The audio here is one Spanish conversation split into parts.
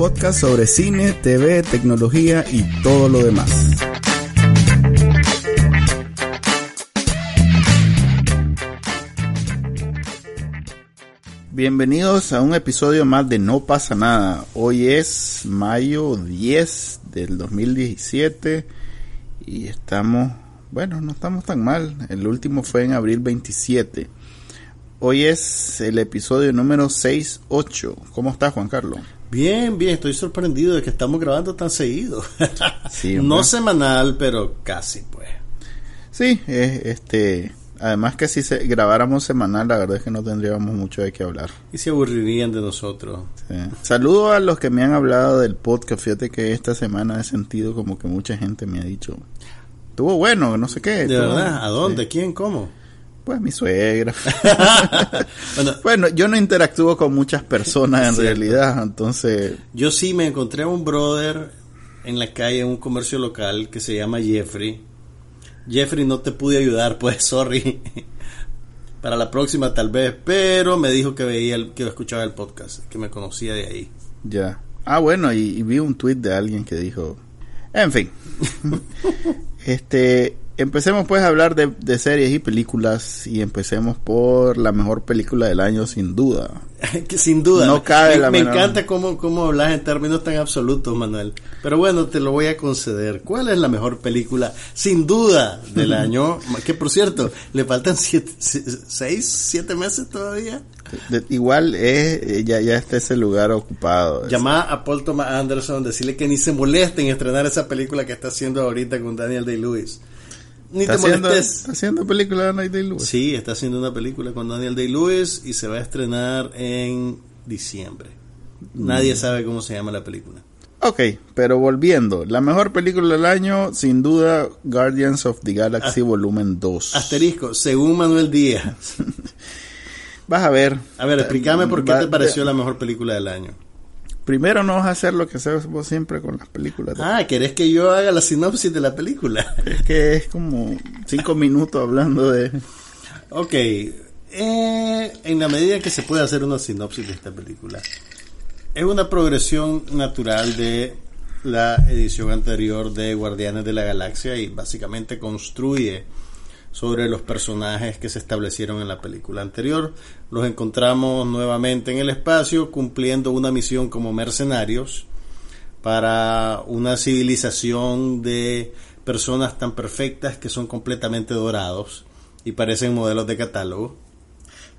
Podcast sobre cine, TV, tecnología y todo lo demás. Bienvenidos a un episodio más de No pasa nada. Hoy es mayo 10 del 2017 y estamos, bueno, no estamos tan mal. El último fue en abril 27. Hoy es el episodio número 68. ¿Cómo estás, Juan Carlos? Bien, bien, estoy sorprendido de que estamos grabando tan seguido. Sí, no semanal, pero casi, pues. Sí, eh, este, además que si se, grabáramos semanal, la verdad es que no tendríamos mucho de qué hablar. Y se aburrirían de nosotros. Sí. Saludo a los que me han hablado del podcast. Fíjate que esta semana he sentido como que mucha gente me ha dicho, estuvo bueno, no sé qué. ¿De verdad? ¿A dónde? Sí. ¿Quién? ¿Cómo? Pues mi suegra. bueno, bueno, yo no interactúo con muchas personas en Cierto. realidad, entonces, yo sí me encontré a un brother en la calle en un comercio local que se llama Jeffrey. Jeffrey, no te pude ayudar, pues, sorry. Para la próxima tal vez, pero me dijo que veía, el, que escuchaba el podcast, que me conocía de ahí. ya. Ah, bueno, y, y vi un tweet de alguien que dijo, en fin. este, empecemos pues a hablar de, de series y películas y empecemos por la mejor película del año sin duda. sin duda. No cabe me, la me menor- encanta cómo, cómo hablas en términos tan absolutos, Manuel. Pero bueno, te lo voy a conceder. ¿Cuál es la mejor película, sin duda, del año? Que por cierto, le faltan siete, se- seis, siete meses todavía. De- igual es, eh, ya, ya está ese lugar ocupado. Llamá a Paul Thomas Anderson, decirle que ni se moleste en estrenar esa película que está haciendo ahorita con Daniel Day-Lewis. Ni ¿Está te haciendo, molestes. está haciendo película Night Day-Lewis? Sí, está haciendo una película con Daniel Day-Lewis y se va a estrenar en diciembre. Nadie sabe cómo se llama la película. Ok, pero volviendo, la mejor película del año, sin duda, Guardians of the Galaxy Volumen 2. Asterisco, según Manuel Díaz. Vas a ver. A ver, explícame por qué Va- te pareció la mejor película del año. Primero no vas a hacer lo que haces vos siempre con las películas. Ah, ¿querés que yo haga la sinopsis de la película? Es que es como cinco minutos hablando de... ok, eh, en la medida que se puede hacer una sinopsis de esta película, es una progresión natural de la edición anterior de Guardianes de la Galaxia y básicamente construye sobre los personajes que se establecieron en la película anterior. Los encontramos nuevamente en el espacio cumpliendo una misión como mercenarios para una civilización de personas tan perfectas que son completamente dorados y parecen modelos de catálogo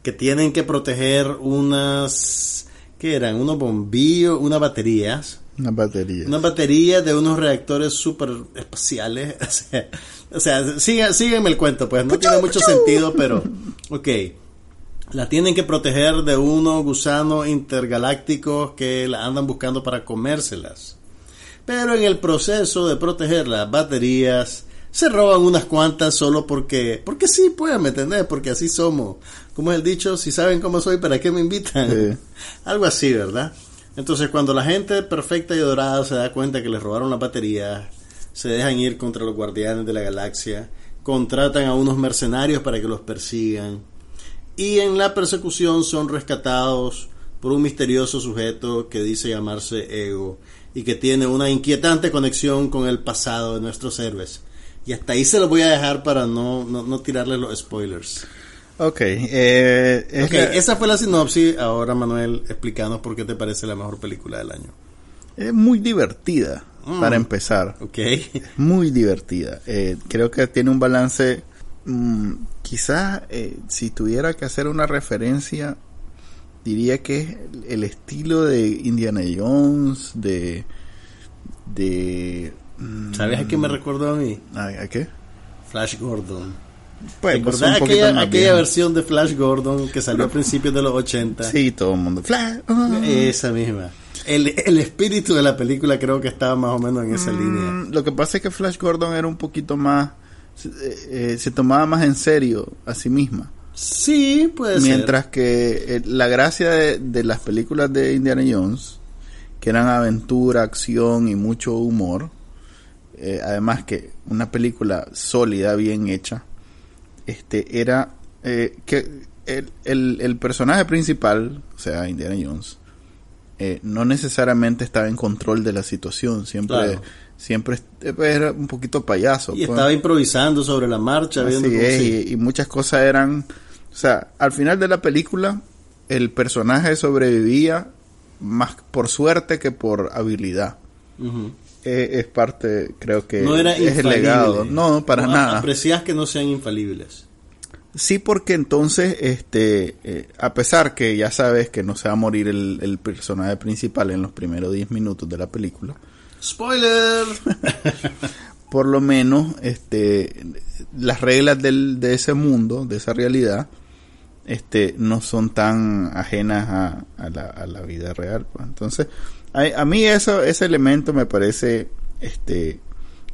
que tienen que proteger unas ¿qué eran? unos bombillos, unas baterías Una batería. una batería de unos reactores super espaciales. O sea, siga- sígueme el cuento, pues no tiene mucho sentido, pero ok. La tienen que proteger de unos gusanos intergalácticos que la andan buscando para comérselas. Pero en el proceso de proteger las baterías, se roban unas cuantas solo porque, porque sí, pues, ¿me entendés? Porque así somos. Como es el dicho, si saben cómo soy, ¿para qué me invitan? Sí. Algo así, ¿verdad? Entonces, cuando la gente perfecta y dorada se da cuenta que les robaron las baterías, se dejan ir contra los guardianes de la galaxia, contratan a unos mercenarios para que los persigan, y en la persecución son rescatados por un misterioso sujeto que dice llamarse Ego y que tiene una inquietante conexión con el pasado de nuestros héroes. Y hasta ahí se los voy a dejar para no, no, no tirarles los spoilers. Ok, eh, es Ok, la- esa fue la sinopsis. Ahora, Manuel, explícanos por qué te parece la mejor película del año. es muy divertida, Mm. para empezar. Ok. muy divertida. Eh, creo que tiene un balance. mm, quizás eh, si tuviera que hacer una referencia, diría que es el, estilo de Indiana Jones, de. de mm, ¿Sabes a qué me recordó a mí? ¿a, a qué? Flash Gordon. Pues, ¿Te pues, aquella, versión de Flash Gordon que salió a principios de los 80? Sí, todo el mundo. Flash, oh. Esa misma. El, el espíritu de la película creo que estaba más o menos en esa línea. Mm, Lo que pasa es que Flash Gordon era un poquito más. eh, eh, se tomaba más en serio a sí misma. Sí, puede Mientras que eh, la gracia de, de las películas de Indiana Jones, que eran aventura, acción y mucho humor, eh, además que una película sólida, bien hecha, este era eh, que el, el, el personaje principal, o sea, Indiana Jones, eh, no necesariamente estaba en control de la situación, siempre, Claro. siempre eh, era un poquito payaso. Y pues. estaba improvisando sobre la marcha, viendo Así cómo es, sí. y, y muchas cosas eran, o sea, al final de la película el personaje sobrevivía más por suerte que por habilidad. Eh, es parte, creo que No era es el legado. No, para No, nada. Aprecias que no sean infalibles. Sí, porque entonces, este, eh, a pesar que ya sabes que no se va a morir el, el personaje principal en los primeros 10 minutos de la película, ¡Spoiler! por lo menos este las reglas del, de ese mundo, de esa realidad, este no son tan ajenas a, a la, a la vida real. pues. Entonces, a, a mí eso, ese elemento me parece este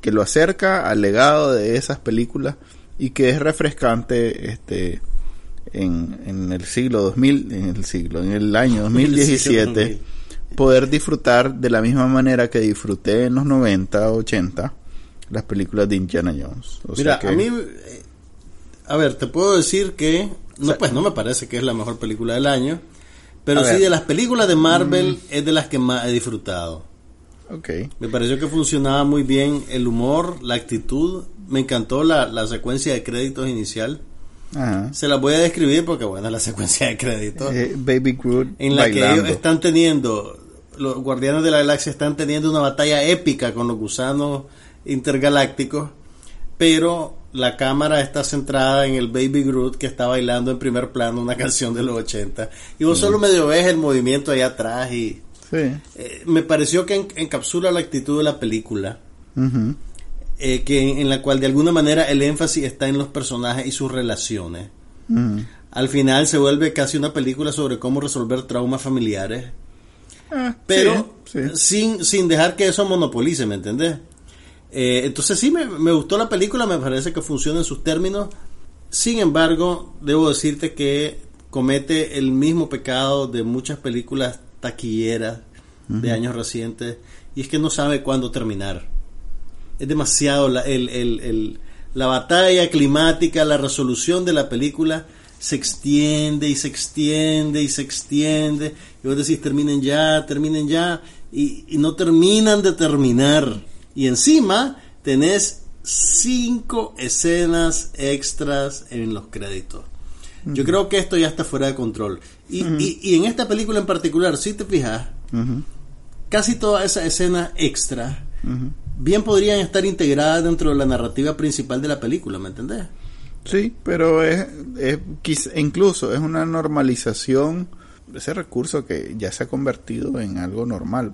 que lo acerca al legado de esas películas y que es refrescante este en, en el siglo 2000, en el siglo, en el año 2017 poder disfrutar de la misma manera que disfruté en los 90, 80 las películas de Indiana Jones. O Mira, sea que- a mí, eh, a ver, te puedo decir que, no, sea- pues no me parece que es la mejor película del año, pero sí ver. Mm. de las películas de Marvel es de las que más he disfrutado. Ok. Me pareció que funcionaba muy bien el humor, la actitud, me encantó la, la secuencia de créditos inicial. Ajá. Se las voy a describir porque, bueno, la secuencia de créditos. Eh, Baby Groot en la que ellos están teniendo, los guardianes de la galaxia están teniendo una batalla épica con los gusanos intergalácticos, pero la cámara está centrada en el Baby Groot que está bailando en primer plano una canción de los 80 y vos solo medio ves el movimiento allá atrás y Sí. eh, me pareció que en- encapsula la actitud de la película eh, que en la cual de alguna manera el énfasis está en los personajes y sus relaciones al final se vuelve casi una película sobre cómo resolver traumas familiares Ah, pero sí, sí. sin sin dejar que eso monopolice, ¿me entendés? Eh, entonces sí me, me gustó la película, me parece que funciona en sus términos. Sin embargo, debo decirte que comete el mismo pecado de muchas películas taquilleras de años recientes y es que no sabe cuándo terminar. Es demasiado la, el- el- el- la batalla climática, la resolución de la película se extiende y se extiende y se extiende. Y vos decís, terminen ya, terminen ya. Y, y no terminan de terminar. Y encima tenés cinco escenas extras en los créditos. Yo creo que esto ya está fuera de control. Y, y- y en esta película en particular, si te fijas, casi todas esas escenas extra bien podrían estar integradas dentro de la narrativa principal de la película, ¿me entendés? Sí, pero es, es quiz- incluso es una normalización de ese recurso que ya se ha convertido en algo normal.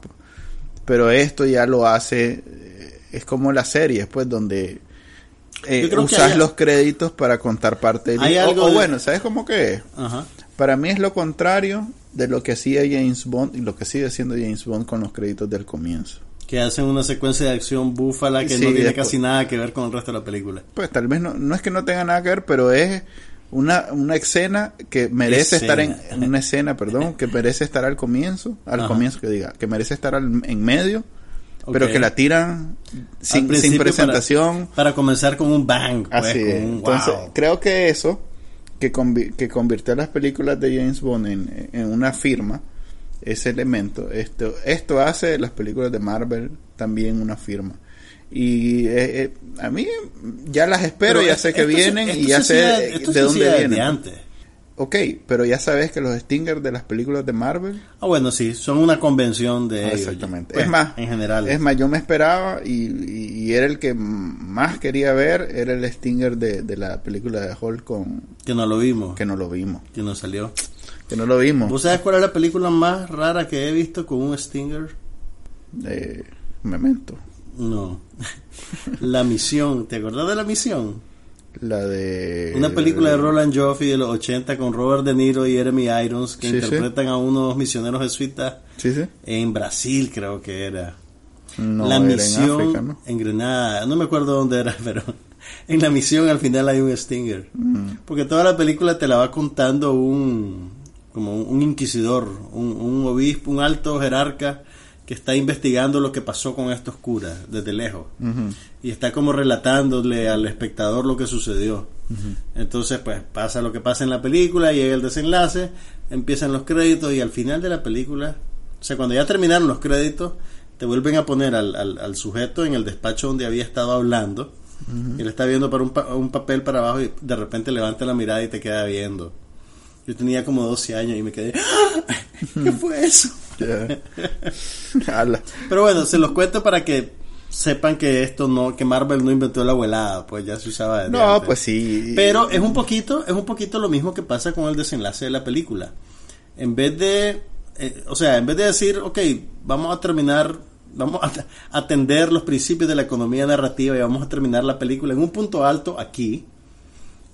Pero esto ya lo hace, eh, es como las series, pues, donde eh, usas hay- los créditos para contar parte del Hay o- algo o, de- bueno, ¿sabes cómo que es? Ajá. Para mí es lo contrario de lo que hacía James Bond y lo que sigue haciendo James Bond con los créditos del comienzo. Que hacen una secuencia de acción búfala que Sí, no tiene después- casi nada que ver con el resto de la película. Pues tal vez no, no es que no tenga nada que ver, pero es una, una escena que merece Escena. estar en una escena, perdón, que merece estar al comienzo, al Ajá. comienzo que diga, que merece estar al- en medio, pero que la tiran Al sin, sin presentación. Para, para comenzar con un bang. pues, Así es. un Entonces, creo que eso, que, convi- que convirtió las películas de James Bond en, en una firma, ese elemento, esto, esto hace de las películas de Marvel también una firma. Y eh, eh, a mí ya las espero, Pero ya es- sé que se- vienen y ya sé de dónde vienen. antes. Ok, pero ya sabes que los stingers de las películas de Marvel Ah, bueno, sí, son una convención de Ah, ellos. Exactamente. Pues, es más, en general. Es más, yo me esperaba y, y- y era el que más quería ver, era el Stinger de, de la película de Hulk con que no lo vimos, que no lo vimos, que no salió. que no lo vimos. ¿Vos sabes cuál es la película más rara que he visto con un Stinger? Eh, Memento. No. la misión. ¿Te acordás de la misión? La de... Una película de Roland Joffey de los 80 con Robert De Niro y Jeremy Irons que Sí, sí. interpretan a unos misioneros jesuitas sí. en Brasil, creo que era. No, la era misión en África, ¿no? en Grenada, no me acuerdo dónde era, pero en la misión al final hay un Stinger. Mm. Porque toda la película te la va contando un como un, un inquisidor, un, un obispo, un alto jerarca que está investigando lo que pasó con estos curas desde lejos y está como relatándole al espectador lo que sucedió. Entonces, pues pasa lo que pasa en la película, llega el desenlace, empiezan los créditos y al final de la película, o sea, cuando ya terminaron los créditos, te vuelven a poner al, al- al sujeto en el despacho donde había estado hablando. Y él está viendo para un, pa- un papel para abajo y de repente levanta la mirada y te queda viendo. Yo tenía como 12 años y me quedé, ¡Ah! ¿qué fue eso? Pero bueno, se los cuento para que sepan que esto no, que Marvel no inventó la abuelada, pues ya se usaba No, antes. pues sí. Pero es un poquito, es un poquito lo mismo que pasa con el desenlace de la película. En vez de, eh, o sea, en vez de decir, ok, vamos a terminar, vamos a atender los principios de la economía narrativa y vamos a terminar la película en un punto alto aquí,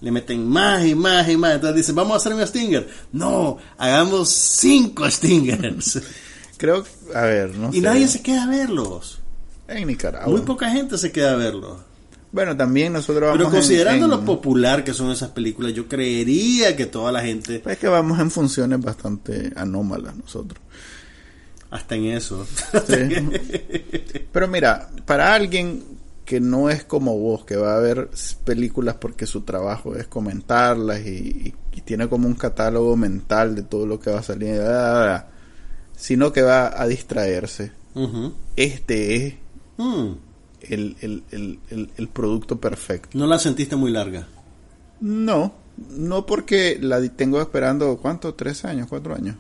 le meten más y más y más. Entonces dicen, vamos a hacer un Stinger. No, hagamos cinco Stingers. Creo, a ver, no y sé. nadie se queda a verlos. En Nicaragua. Muy poca gente se queda a verlos. Bueno, también nosotros vamos Pero considerando en- lo popular que son esas películas, yo creería que toda la gente, Es que vamos en funciones bastante anómalas nosotros. hasta en eso. Sí. Pero mira, para alguien que no es como vos, que va a ver películas porque su trabajo es comentarlas y, tiene como un catálogo mental de todo lo que va a salir, bla, bla, bla, sino que va a distraerse. Este es Mm. el, el, el, el, producto perfecto. No la sentiste muy larga. No, no porque la tengo esperando, ¿cuánto? ¿Tres años? ¿Cuatro años?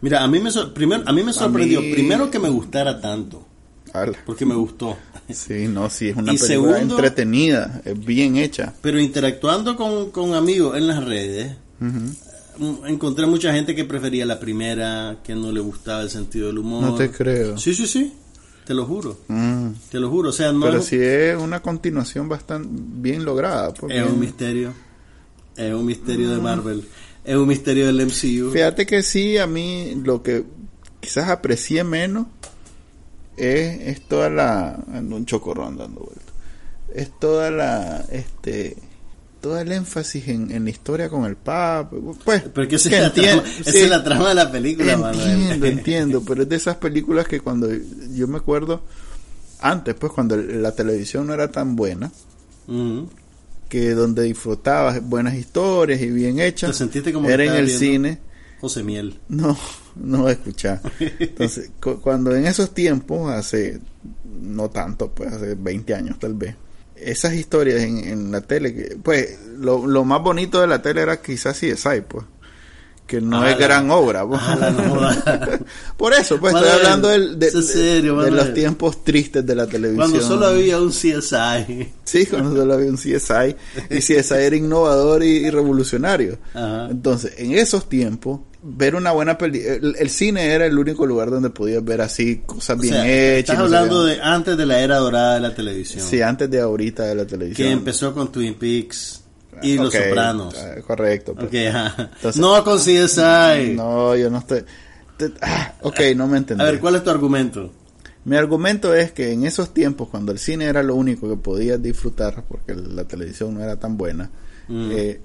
Mira, a mí me, primero, a mí me sorprendió, mí- primero que me gustara tanto, Ala. porque me gustó. Sí, no, sí, es una Y película segundo- entretenida, es bien hecha. Pero interactuando con, con amigos en las redes, mm, encontré mucha gente que prefería la primera, que no le gustaba el sentido del humor. No te creo. Sí, sí, sí, te lo juro, Mm. te lo juro. O sea, no Pero es- sí es una continuación bastante bien lograda. porque- Es un misterio. Es un misterio de Marvel. Es un misterio del MCU. Fíjate que sí, a mí lo que quizás aprecié menos es, es toda la... ando un chocorrón dando vueltas. Es toda la... este todo el énfasis en, en la historia con el Papa. Pues, Pero que esa, que es, la trama, esa sí. es la trama de la película, Manuel. Entiendo, entiendo, pero es de esas películas que cuando yo me acuerdo antes, pues cuando la televisión no era tan buena, que donde disfrutabas buenas historias y bien hechas, ¿Te sentiste como era en el viendo? cine. José Miel. No, no escuchar. Entonces, cu- cuando en esos tiempos, hace no tanto, pues hace 20 años tal vez, esas historias en, en la tele, pues lo, lo más bonito de la tele era quizás CSI, pues, que no Ah, es la- gran obra. pues. Ah, la no joda. Por eso, pues Manuel, estoy hablando del- de, serio, los tiempos tristes de la televisión. Cuando solo había un CSI. Sí, cuando solo había un CSI. Y CSI era innovador y, y revolucionario. Ajá. Entonces, en esos tiempos, ver una buena película. El, el cine era el único lugar donde podías ver así cosas O bien sea, hechas. Estás hablando de antes de la era dorada de la televisión. Sí, antes de ahorita de la televisión. que empezó con Twin Peaks y Los Sopranos. ah, Correcto. pues. Entonces- no con CSI. No, yo no estoy. te- ah, ok, no me entendí. A ver, ¿cuál es tu argumento? Mi argumento es que en esos tiempos, cuando el cine era lo único que podías disfrutar, porque la televisión no era tan buena, Mm. eh,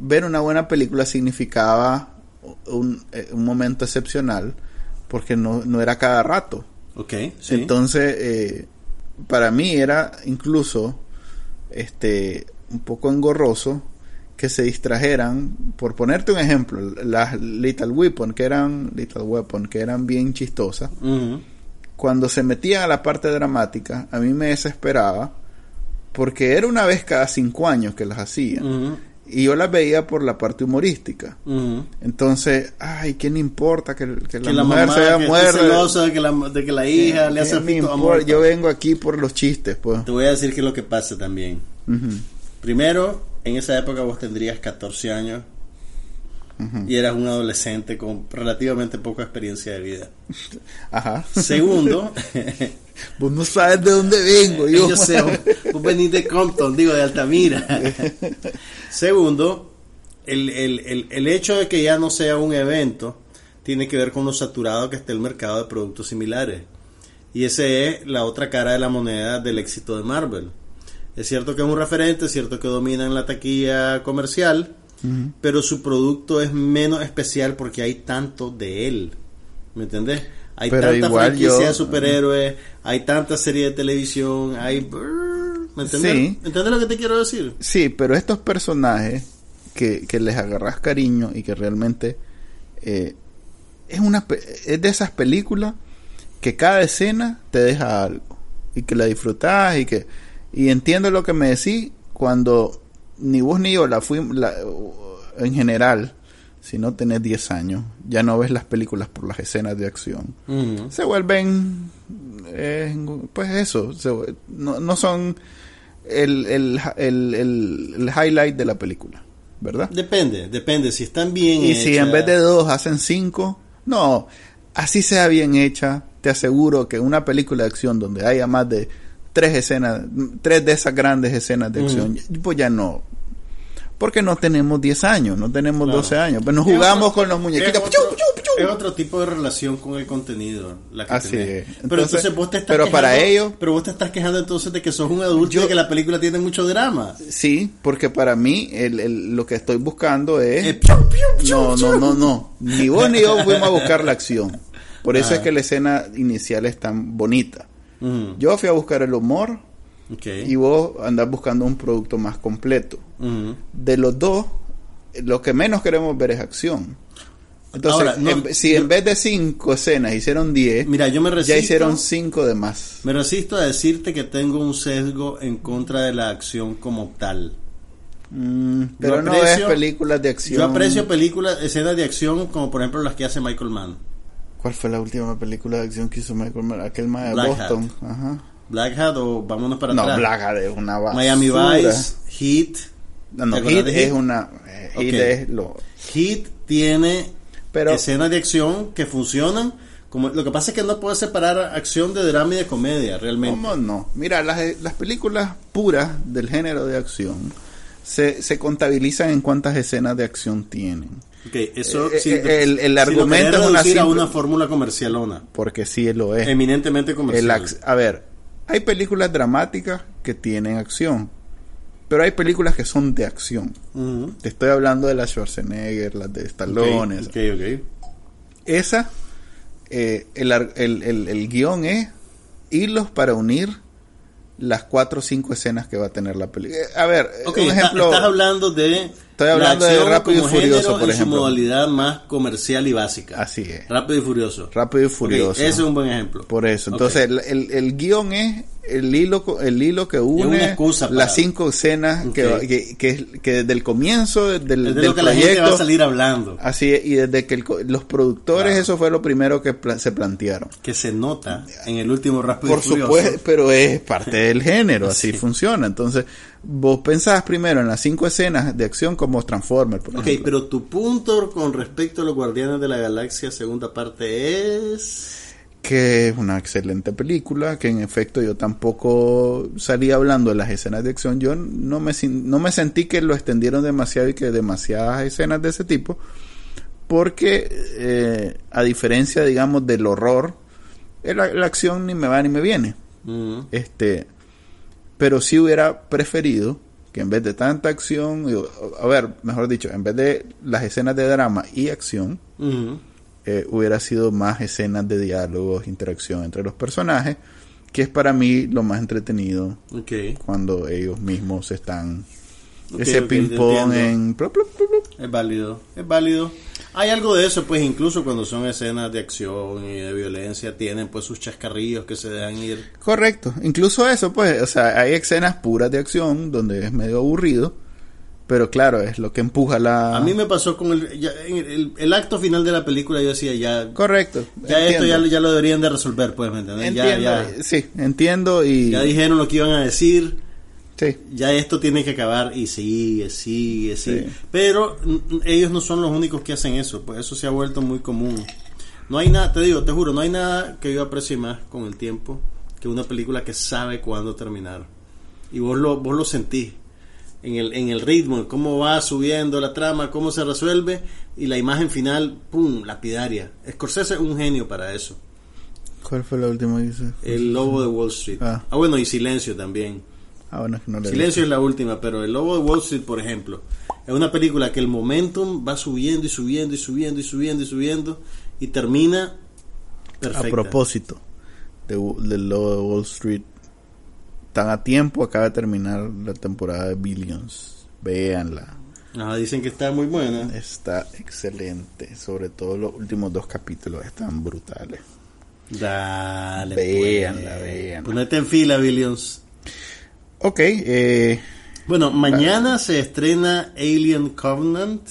ver una buena película significaba un, eh, un momento excepcional, porque no, no era cada rato. Ok, sí. Entonces, eh, para mí era incluso este un poco engorroso que se distrajeran, por ponerte un ejemplo, las Little Weapon, que eran Little Weapon, que eran bien chistosas, cuando se metían a la parte dramática, a mí me desesperaba, porque era una vez cada cinco años que las hacían, y yo las veía por la parte humorística. Entonces, ay, ¿quién le importa que, que la que la mujer mamá se que celosa de que la, de que la hija le hace ¿Qué me fito a muerta. Yo vengo aquí por los chistes, pues. Te voy a decir qué es lo que pasa también. Primero, en esa época vos tendrías 14 años y eras un adolescente con relativamente poca experiencia de vida. Ajá. Segundo, Vos no sabes de dónde vengo. Yo, yo sé, Vos venís de Compton, digo, de Altamira. Segundo, el, el, el, el hecho de que ya no sea un evento tiene que ver con lo saturado que está el mercado de productos similares. Y esa es la otra cara de la moneda del éxito de Marvel. Es cierto que es un referente, es cierto que domina en la taquilla comercial, pero su producto es menos especial porque hay tanto de él. ¿Me entendés? Hay Pero tanta franquicia yo- de superhéroes, hay tanta serie de televisión, hay... ¿Me entendés? Sí. ¿Me entendés lo que te quiero decir? Sí, pero estos personajes que, que les agarras cariño y que realmente eh, es una es de esas películas que cada escena te deja algo y que la disfrutás y que y entiendo lo que me decís cuando ni vos ni yo la fuimos la- en general si no tenés 10 años ya no ves las películas por las escenas de acción se vuelven eh, pues eso se no, no son el, el, el, el- el highlight de la película ¿verdad? Depende, depende. Si están bien y si en vez de dos hacen cinco no así sea bien hecha te aseguro que una película de acción donde haya más de tres escenas tres de esas grandes escenas de acción pues ya no porque no tenemos 10 años, no tenemos Claro. 12 años, pero nos Es jugamos otro- con los muñequitos. Es ¡Puchu, otro, es tipo de relación con el contenido. La que Así tenés. es. pero Entonces- entonces vos te estás pero para ellos- Pero vos te estás quejando entonces de que sos un adulto y Yo- de que la película tiene mucho drama. Sí, porque para mí el, el- lo que estoy buscando es... Eh, piu, piu, piu, no, no, no, no. Ni vos ni yo fuimos a buscar la acción. Por eso Ah. es que la escena inicial es tan bonita. Yo fui a buscar el humor y vos andás buscando un producto más completo. De los dos, lo que menos queremos ver es acción. Entonces, Ahora, no, en- si yo- en vez de cinco escenas hicieron diez, Mira, yo me resisto. ya hicieron cinco de más. Me resisto a decirte que tengo un sesgo en contra de la acción como tal. Mm, pero no es películas de acción. Yo aprecio películas, escenas de acción como por ejemplo las que hace Michael Mann. ¿Cuál fue la última película de acción que hizo Michael Mann? Aquel más de Black Boston. Ajá. Black Hat o vámonos para No, atrás. Black Hat es una basura. Miami Vice, Heat. No, no, ¿Te acuerdas Hit de es una... eh, Hit Ok. es lo... Heat tiene Pero- escenas de acción que funcionan. Como, lo que pasa es que no puedes separar acción de drama y de comedia, realmente. ¿Cómo no? Mira, las, las películas puras del género de acción se, se contabilizan en cuántas escenas de acción tienen. Ok, eso Eh, eh, el- el si lo argumento es una a simple- una fórmula comercialona. Porque sí lo es. Eminentemente comercial. a ver, hay películas dramáticas que tienen acción, pero hay películas que son de acción. Te estoy hablando de las Schwarzenegger, las de Stallone. Ok, esas. ok, ok. Esa, eh, el, el, el- el guion es hilos para unir las cuatro o cinco escenas que va a tener la película. Eh, A ver, Ok, un está- ejemplo. estás hablando de Estoy hablando de la acción Rápido y Furioso, por en ejemplo. su modalidad más comercial y básica. Así es. Rápido y Furioso. Rápido y Furioso. ese es un buen ejemplo. Por eso. Entonces, el, el, el guion es el hilo, el hilo que une una excusa para- las cinco escenas que, que, que, que desde el comienzo del, es de del lo que la gente va a proyecto. salir hablando. Así es, y desde que el los productores, Claro. eso fue lo primero que pla- se plantearon. Que se nota en el último Rápido Por supuesto, pero es parte del género, así Sí. funciona. Entonces, vos pensás primero en las cinco escenas de acción como Transformers, por Ok, ejemplo. pero tu punto con respecto a los Guardianes de la Galaxia segunda parte es... que es una excelente película, que en efecto yo tampoco salí hablando de las escenas de acción, yo no me, no me sentí que lo extendieron demasiado y que demasiadas escenas de ese tipo, porque eh, a diferencia, digamos, del horror, la, la acción ni me va ni me viene. Este, pero sí hubiera preferido que en vez de tanta acción, a ver, mejor dicho, en vez de las escenas de drama y acción. Eh, hubiera sido más escenas de diálogos, interacción entre los personajes, que es para mí lo más entretenido Ok. cuando ellos mismos están ese ok, ping te pong entiendo. en plup, plup, plup, plup. Es válido, es válido. Hay algo de eso, pues incluso cuando son escenas de acción y de violencia, tienen pues sus chascarrillos que se dejan ir. correcto incluso eso pues o sea hay escenas puras de acción donde es medio aburrido pero claro es lo que empuja la A mí me pasó con el, ya- en el, el acto final de la película, yo decía, ya, correcto ya esto ya, ya lo deberían de resolver, pues, ¿me entiendes? Ya, entiendo ya, sí entiendo y ya dijeron lo que iban a decir, sí ya esto tiene que acabar y sigue, sigue, sigue. Sí. Pero ellos no son los únicos que hacen eso, pues eso se ha vuelto muy común. No hay nada, te digo, te juro, no hay nada que yo aprecie más con el tiempo que una película que sabe cuándo terminar. y vos lo, vos lo sentís en el, en el ritmo, cómo va subiendo la trama, cómo se resuelve y la imagen final, ¡pum!, lapidaria. Scorsese es un genio para eso. ¿Cuál fue la última que? El Lobo de Wall Street. Ah. Ah, bueno, y Silencio también. Ah, bueno, es que no le Silencio es la última, pero El Lobo de Wall Street, por ejemplo, es una película que el momentum va subiendo y subiendo y subiendo y subiendo y subiendo y termina perfecta. A propósito de, del logo de Wall Street, tan a tiempo acaba de terminar la temporada de Billions. Véanla. Ah, dicen que está muy buena. Está excelente. Sobre todo los últimos dos capítulos están brutales. Dale, Véanla, pues. véanla. Ponete en fila, Billions. Ok, eh, Bueno, mañana se estrena Alien Covenant,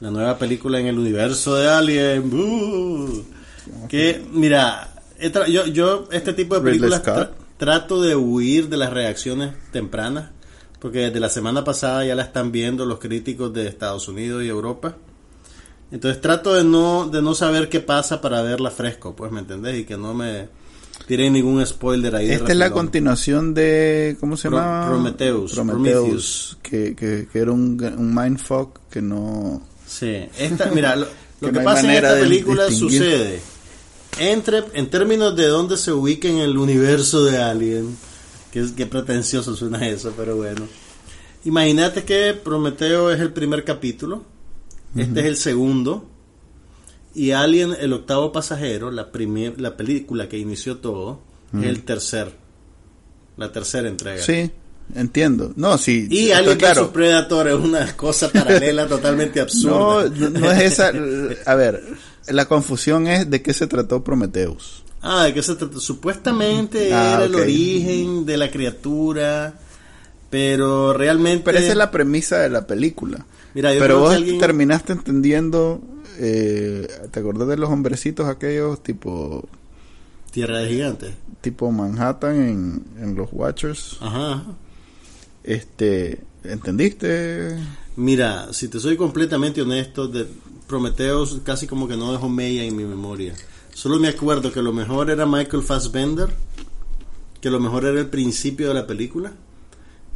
la nueva película en el universo de Alien. Que, mira, yo, yo este tipo de Ridley películas Scott. Tra- trato de huir de las reacciones tempranas, porque desde la semana pasada ya la están viendo los críticos de Estados Unidos y Europa. Entonces trato de no, de no saber qué pasa para verla fresco, pues, ¿me entendés? Y que no me tiren ningún spoiler ahí. esta es la continuación de. ¿Cómo se Pro- llama? Prometheus, Prometheus. Que, que, que era un, un mindfuck que no. Sí, esta, mira, lo, lo Que que, no hay pasa en esta película sucede entre en términos de dónde se ubica en el universo de Alien, que pretencioso suena eso, pero bueno. Imagínate que Prometeo es el primer capítulo, este es el segundo y Alien el octavo pasajero, la primer, la película que inició todo, es el tercer, la tercera entrega. Sí, entiendo. No, sí. Y Alien claro. vs Predator es una cosa paralela totalmente absurda. no, no es esa. A ver, la confusión es de qué se trató Prometheus. Ah, de qué se trata. Supuestamente Ah, era el origen de la criatura, pero realmente. Pero esa es la premisa de la película. Mira, yo Pero vos alguien- terminaste entendiendo. Eh, ¿Te acordás de los hombrecitos aquellos tipo Tierra de gigantes. tipo Manhattan en, en los Watchers? Ajá. Este, ¿entendiste? Mira, si te soy completamente honesto, de Prometheus casi como que no dejó mella en mi memoria. Solo me acuerdo que lo mejor era Michael Fassbender, que lo mejor era el principio de la película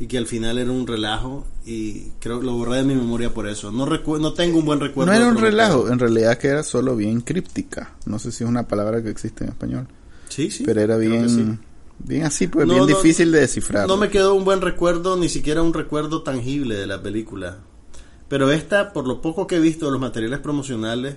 y que al final era un relajo y creo que lo borré de mi memoria por eso. No recu- no tengo un buen recuerdo. No era un relajo, en realidad que era solo bien críptica. No sé si es una palabra que existe en español. Sí, sí. pero era bien. Bien así, pues No, bien no, difícil de descifrar. No me quedó un buen recuerdo, ni siquiera un recuerdo tangible de la película. Pero esta, por lo poco que he visto de los materiales promocionales,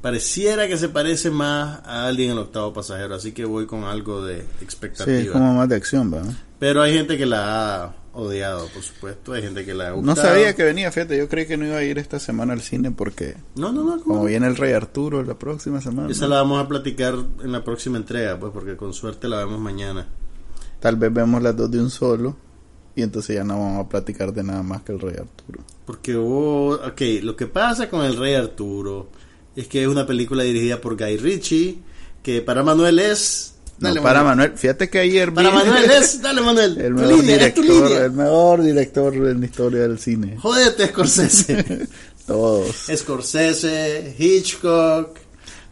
pareciera que se parece más a alguien el octavo pasajero, así que voy con algo de Sí, expectativa. es como más de acción, ¿verdad? Pero hay gente que la ha odiado, por supuesto, hay gente que la ha No sabía que venía, fíjate, yo creí que no iba a ir esta semana al cine porque No, no, no. como no. viene el Rey Arturo la próxima semana, Esa la vamos a platicar en la próxima entrega, pues, porque con suerte la vemos mañana. tal vez vemos las dos de un solo y entonces ya no vamos a platicar de nada más que el Rey Arturo. Porque hubo, ok, lo que pasa con el Rey Arturo es que es una película dirigida por Guy Ritchie, que para Manuel es... No, para Manuel, fíjate que ayer vi Para Manuel es... Dale, Manuel. el mejor línea, director, el mejor director en la historia del cine. Jódete, Scorsese. Todos. Scorsese, Hitchcock.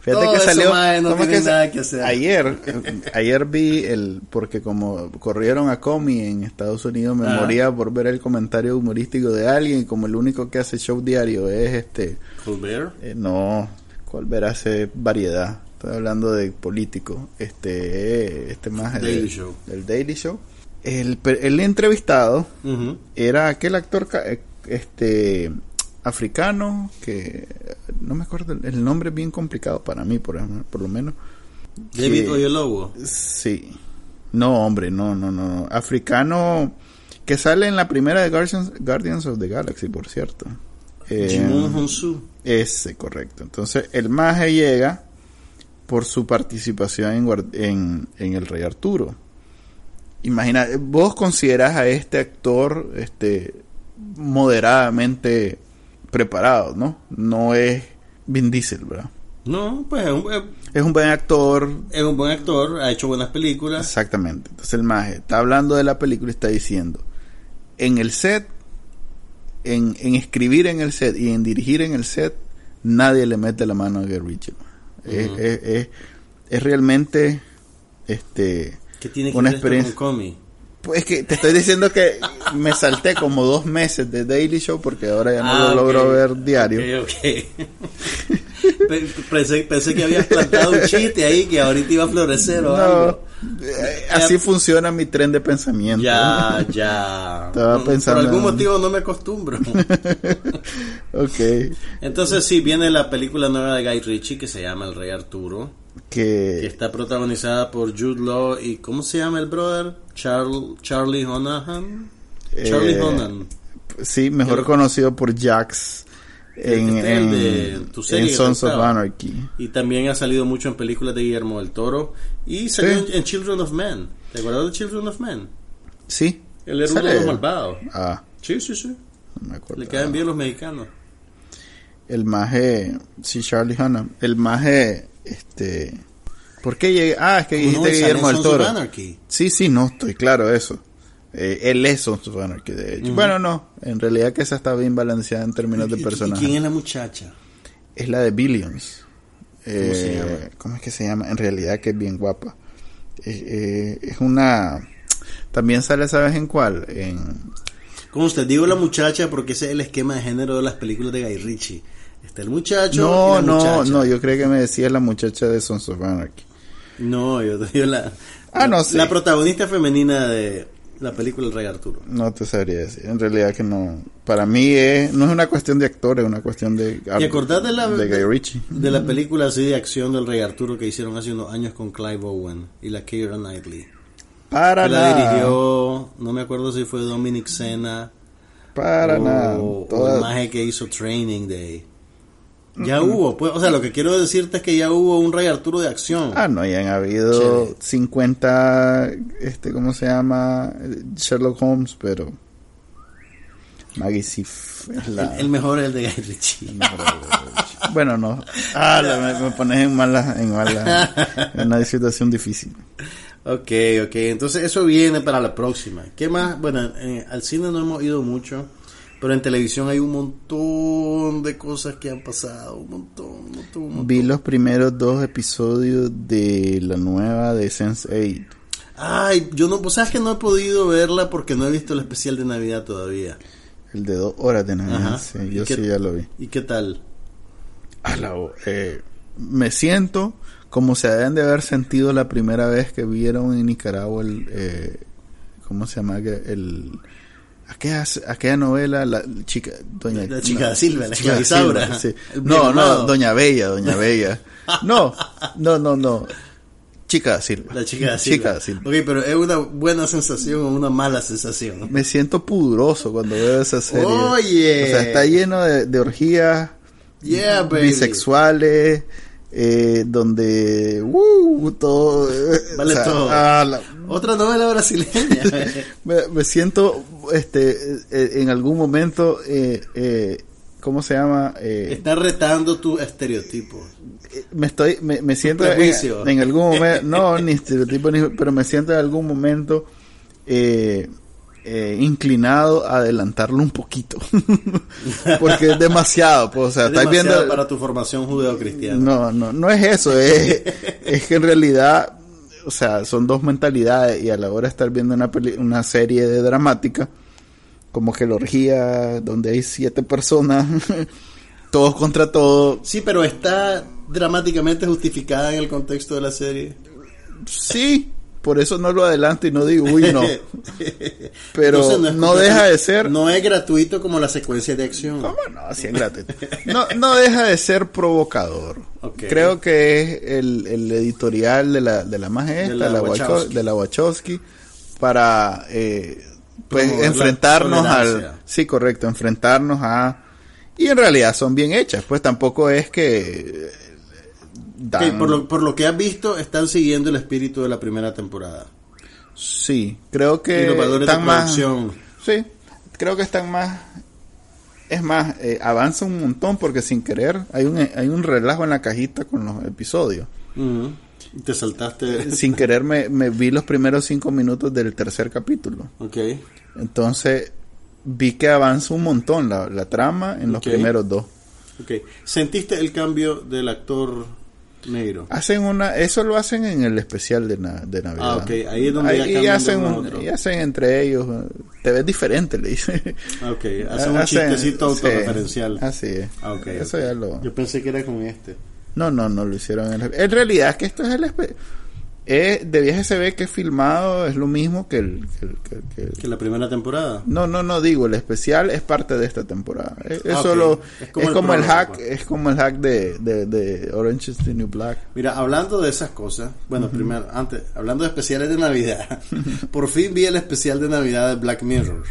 Fíjate todo que eso, salió mae, no ¿cómo es tiene que se- nada que hacer. ayer ayer vi el porque como corrieron a Comi en Estados Unidos me moría por ver el comentario humorístico de alguien como el único que hace show diario es este Colbert. eh, no ver hace variedad estoy hablando de político. Este este más Daily el, Show. el Daily Show. El, el entrevistado era aquel actor eh, este africano que no me acuerdo el- nombre es bien complicado para mí por, por lo menos. David Oyelowo. sí. No hombre no no no africano que sale en la primera de Guardians, Guardians of the Galaxy por cierto. Eh, Jimon Honsu. ese correcto. Entonces el maje llega por su participación en, en, en el Rey Arturo. Imagina vos considerás a este actor este moderadamente preparado no no es Vin Diesel verdad No, pues es un, es un buen actor. Es un buen actor, ha hecho buenas películas. exactamente. Entonces el maje está hablando de la película y está diciendo en el set en, en escribir en el set y en dirigir en el set nadie le mete la mano a Ritchie es, Ujú. es- es- es realmente este que tiene que una ver esto experiencia con? Pues es que te estoy diciendo que me salté como dos meses de Daily Show porque ahora ya no Ah, lo logro ver diario. Ok, ok. Pe- pensé, pensé que habías plantado un chiste ahí que ahorita iba a florecer o No, algo. Eh, así funciona mi tren de pensamiento. Ya, ya. Estaba No, pensando Por algún motivo no me acostumbro. ok. Entonces sí, viene la película nueva de Guy Ritchie que se llama El Rey Arturo, que Que está protagonizada por Jude Law y ¿cómo se llama el brother? Charl- Charlie Honahan. Charlie Eh, Honan. sí, mejor conocido por Jax en, Este de Sons of. Anarchy. Y también ha salido mucho en películas de Guillermo del Toro y salió Sí. en, en Children of Men. ¿Te acuerdas de Children of Men? Sí. Él era uno de los malvados. Ah, Sí, sí, sí. no me acuerdo. Le quedan bien los mexicanos. El maje, sí, Charlie Hanna. El maje, este. ¿Por qué llegué? Ah, es que dijiste Guillermo del Toro. Sí, sí, no, estoy claro de eso. Eh, él es Sons of Anarchy, de hecho. Bueno, no, en realidad que esa está bien balanceada en términos de ¿Y- y- personaje. ¿Y quién es la muchacha? Es la de Billions. Eh, se llama? ¿Cómo es que se llama? En realidad que es bien guapa. Eh, eh, es una... También sale, ¿sabes en cuál? En... Como usted digo la muchacha porque ese es el esquema de género de las películas de Guy Ritchie. Está el muchacho No, y la no, muchacha. no, yo creo que me decía la muchacha de Sons of Anarchy. No, yo te digo la, Ah, no sé. la protagonista femenina de la película El Rey Arturo. No te sabría decir. En realidad que no. Para mí es, no es una cuestión de actores, es una cuestión de. ¿Y acordás de la, de Guy Ritchie? de la película así de acción del Rey Arturo que hicieron hace unos años con Clive Owen y la Keira Knightley? Para Que la nada. dirigió, no me acuerdo si fue Dominic Sena Para o, nada. o el maje que hizo Training Day. Ya hubo, pues, o sea, lo que quiero decirte es que ya hubo un Rey Arturo de acción. Ah, no, ya han habido Chévere. 50, este, ¿cómo se llama? Sherlock Holmes, pero Maggie Sif la... el, el mejor es el de Guy Ritchie. Bueno, no. Ah, la- me, me pones en mala, en mala, en una situación difícil. Ok, ok, entonces eso viene para la próxima. ¿Qué más? Bueno, eh, al cine no hemos ido mucho, pero en televisión hay un montón de cosas que han pasado, un montón, un montón, un montón. Vi los primeros dos episodios de la nueva de Sense8. Ay, yo no, sabes que no he podido verla porque no he visto el especial de Navidad todavía. El de dos horas de Navidad. Ajá. Sí, ¿Y yo qué- sí ya lo vi. ¿Y qué tal? A la eh, me siento como se deben de haber sentido la primera vez que vieron en Nicaragua el eh, ¿cómo se llama? El aquella, aquella novela la chica doña La chica Silva, la sí. No no bienamado. doña Bella doña Bella no no no no chica Silva La chica Silva. chica Silva Ok, pero es una buena sensación o una mala sensación. me siento pudoroso cuando veo esa serie Oye. o sea está lleno de, de orgías Yeah, baby. Eh, donde uh, todo, eh, Vale o sea, todo. ah, la- Otra novela brasileña. me, me siento este eh, en algún momento eh, eh, ¿cómo se llama? Eh, Está retando tus estereotipos. me estoy me, me siento en, algún momento no ni estereotipo ni pero me siento en algún momento eh, eh, inclinado a adelantarlo un poquito porque es demasiado pues, o sea Es estáis demasiado viendo para tu formación judeocristiana. No, no, no es eso, es, es que en realidad, o sea, son dos mentalidades y a la hora de estar viendo una, peli- una serie de dramática, como que la orgía, donde hay siete personas, todos contra todos, Sí, pero está dramáticamente justificada en el contexto de la serie. sí, por eso no lo adelanto y no digo, uy, no, pero Entonces, no deja de ser... No es gratuito como la secuencia de acción. ¿Cómo no? Así es gratis. No, no deja de ser provocador. Creo que es el, el editorial de la, de la más esta, De la la Wacho- Wachowski. de la Wachowski, para eh, pues Promover enfrentarnos al... Sí, correcto, enfrentarnos a... Y en realidad son bien hechas, pues tampoco es que... eh, dan- por, lo, por lo que has visto, están siguiendo el espíritu de la primera temporada. Sí, creo que están más... Sí, creo que están más. Es más, eh, avanza un montón porque sin querer hay un, hay un relajo en la cajita con los episodios. Ujú. Y Te saltaste. Sin querer me, me vi los primeros cinco minutos del tercer capítulo. Ok. Entonces vi que avanza un montón la, la trama en los Ok. primeros dos. Ok. ¿Sentiste el cambio del actor negro. Hacen una, eso lo hacen en el especial de, na- de Navidad. Ah, ok. Ahí es donde ya Ahí- y cambian de hacen, un- y hacen entre ellos, te ves diferente, le dicen. Ah, Ok, hacen un chistecito sí, autorreferencial. así es. Ah, ok, Eso ya lo... Yo pensé que era con este. No, no, no lo hicieron. En, el- en realidad es que esto es el... espe- eh, de viaje se ve que filmado es lo mismo que el... que el- que el- la primera temporada. No, no, no digo, el especial es parte de esta temporada. Es, es Ah, solo, Es es como como, el hack, pues. es como el hack de, de, de Orange is the New Black. Mira, hablando de esas cosas, bueno, primero, antes, hablando de especiales de Navidad, por fin vi el especial de Navidad de Black Mirror.